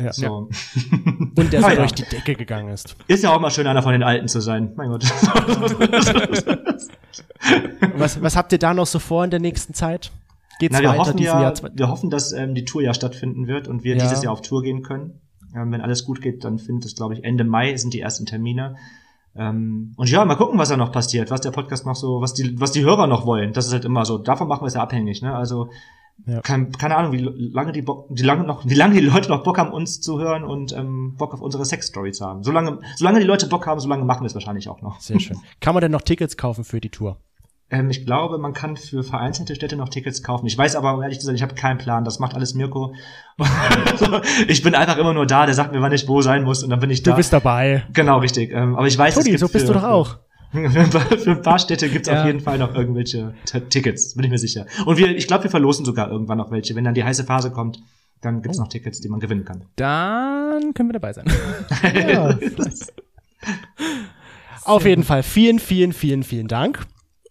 Ja. So. Und der so ja. durch die Decke gegangen ist. Ist ja auch mal schön, einer von den Alten zu sein. Mein Gott. Was, was habt ihr da noch so vor in der nächsten Zeit? Geht's Na, wir weiter hoffen ja, Jahr? wir hoffen, dass ähm, die Tour ja stattfinden wird und wir Ja. dieses Jahr auf Tour gehen können. Ähm, wenn alles gut geht, dann findet es, glaube ich, Ende Mai sind die ersten Termine. Ähm, und ja, mal gucken, was da noch passiert, was der Podcast noch so, was die, was die Hörer noch wollen. Das ist halt immer so. Davon machen wir es ja abhängig, ne? Also Ja. kein, keine Ahnung, wie lange die Bock, wie lange noch, wie lange die Leute noch Bock haben, uns zu hören und ähm, Bock auf unsere Sex-Story zu haben. Solange, solange die Leute Bock haben, solange machen wir es wahrscheinlich auch noch. Sehr schön. Kann man denn noch Tickets kaufen für die Tour? Ähm, ich glaube, man kann für vereinzelte Städte noch Tickets kaufen. Ich weiß aber, um ehrlich zu sein, ich habe keinen Plan. Das macht alles Mirko. ich bin einfach immer nur da. Der sagt mir, wann ich wo sein muss und dann bin ich da. Du bist dabei. genau, richtig. Ähm, aber ich weiß, Toni, es gibt so bist für, du doch auch. Für, ein paar- Städte gibt's Ja. auf jeden Fall noch irgendwelche T Tickets, bin ich mir sicher. Und wir, ich glaube, wir verlosen sogar irgendwann noch welche. Wenn dann die heiße Phase kommt, dann Oh. gibt's noch Tickets, die man gewinnen kann. Dann können wir dabei sein. Ja. Auf jeden Fall vielen, vielen, vielen, vielen Dank.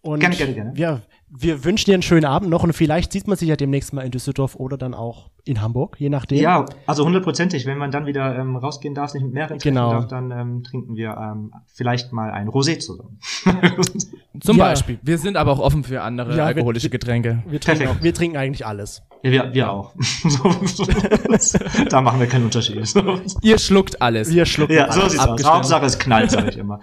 Und Gerne, gerne, gerne. Ja, wir wünschen dir einen schönen Abend noch und vielleicht sieht man sich ja demnächst mal in Düsseldorf oder dann auch in Hamburg, je nachdem. Ja, also hundertprozentig. Wenn man dann wieder ähm, rausgehen darf, sich mit mehreren treffen Genau. darf, dann ähm, trinken wir ähm, vielleicht mal ein Rosé zusammen. Zum Ja. Beispiel. Wir sind aber auch offen für andere Ja, wir- alkoholische Getränke. Wir trinken, auch, wir trinken eigentlich alles. Ja, wir, wir auch. So, da machen wir keinen Unterschied. Ihr schluckt alles. Wir schlucken Ja, so alles. sieht's aus. Hauptsache es knallt, sag ich immer.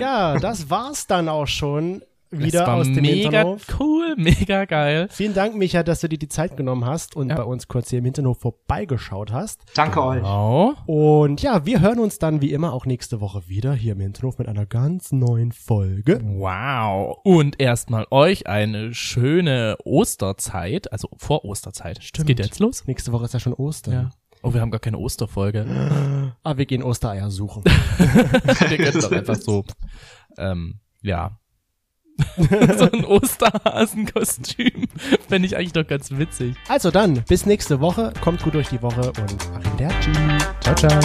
Ja, das war's dann auch schon Das wieder war aus dem mega Hinternhof. cool, mega geil. Vielen Dank, Micha, dass du dir die Zeit genommen hast und Ja. bei uns kurz hier im Hinternhof vorbeigeschaut hast. Danke euch. Oh. Und ja, wir hören uns dann wie immer auch nächste Woche wieder hier im Hinternhof mit einer ganz neuen Folge. Wow. Und erstmal euch eine schöne Osterzeit, also vor Osterzeit. Stimmt. Es geht jetzt los? Nächste Woche ist ja schon Ostern. Ja. Oh, wir haben gar keine Osterfolge. Ah, wir gehen Ostereier suchen. wir können doch einfach so, ähm, ja. so ein Osterhasenkostüm. Fände ich eigentlich doch ganz witzig. Also dann, bis nächste Woche. Kommt gut durch die Woche und arrivederci. Ciao, ciao.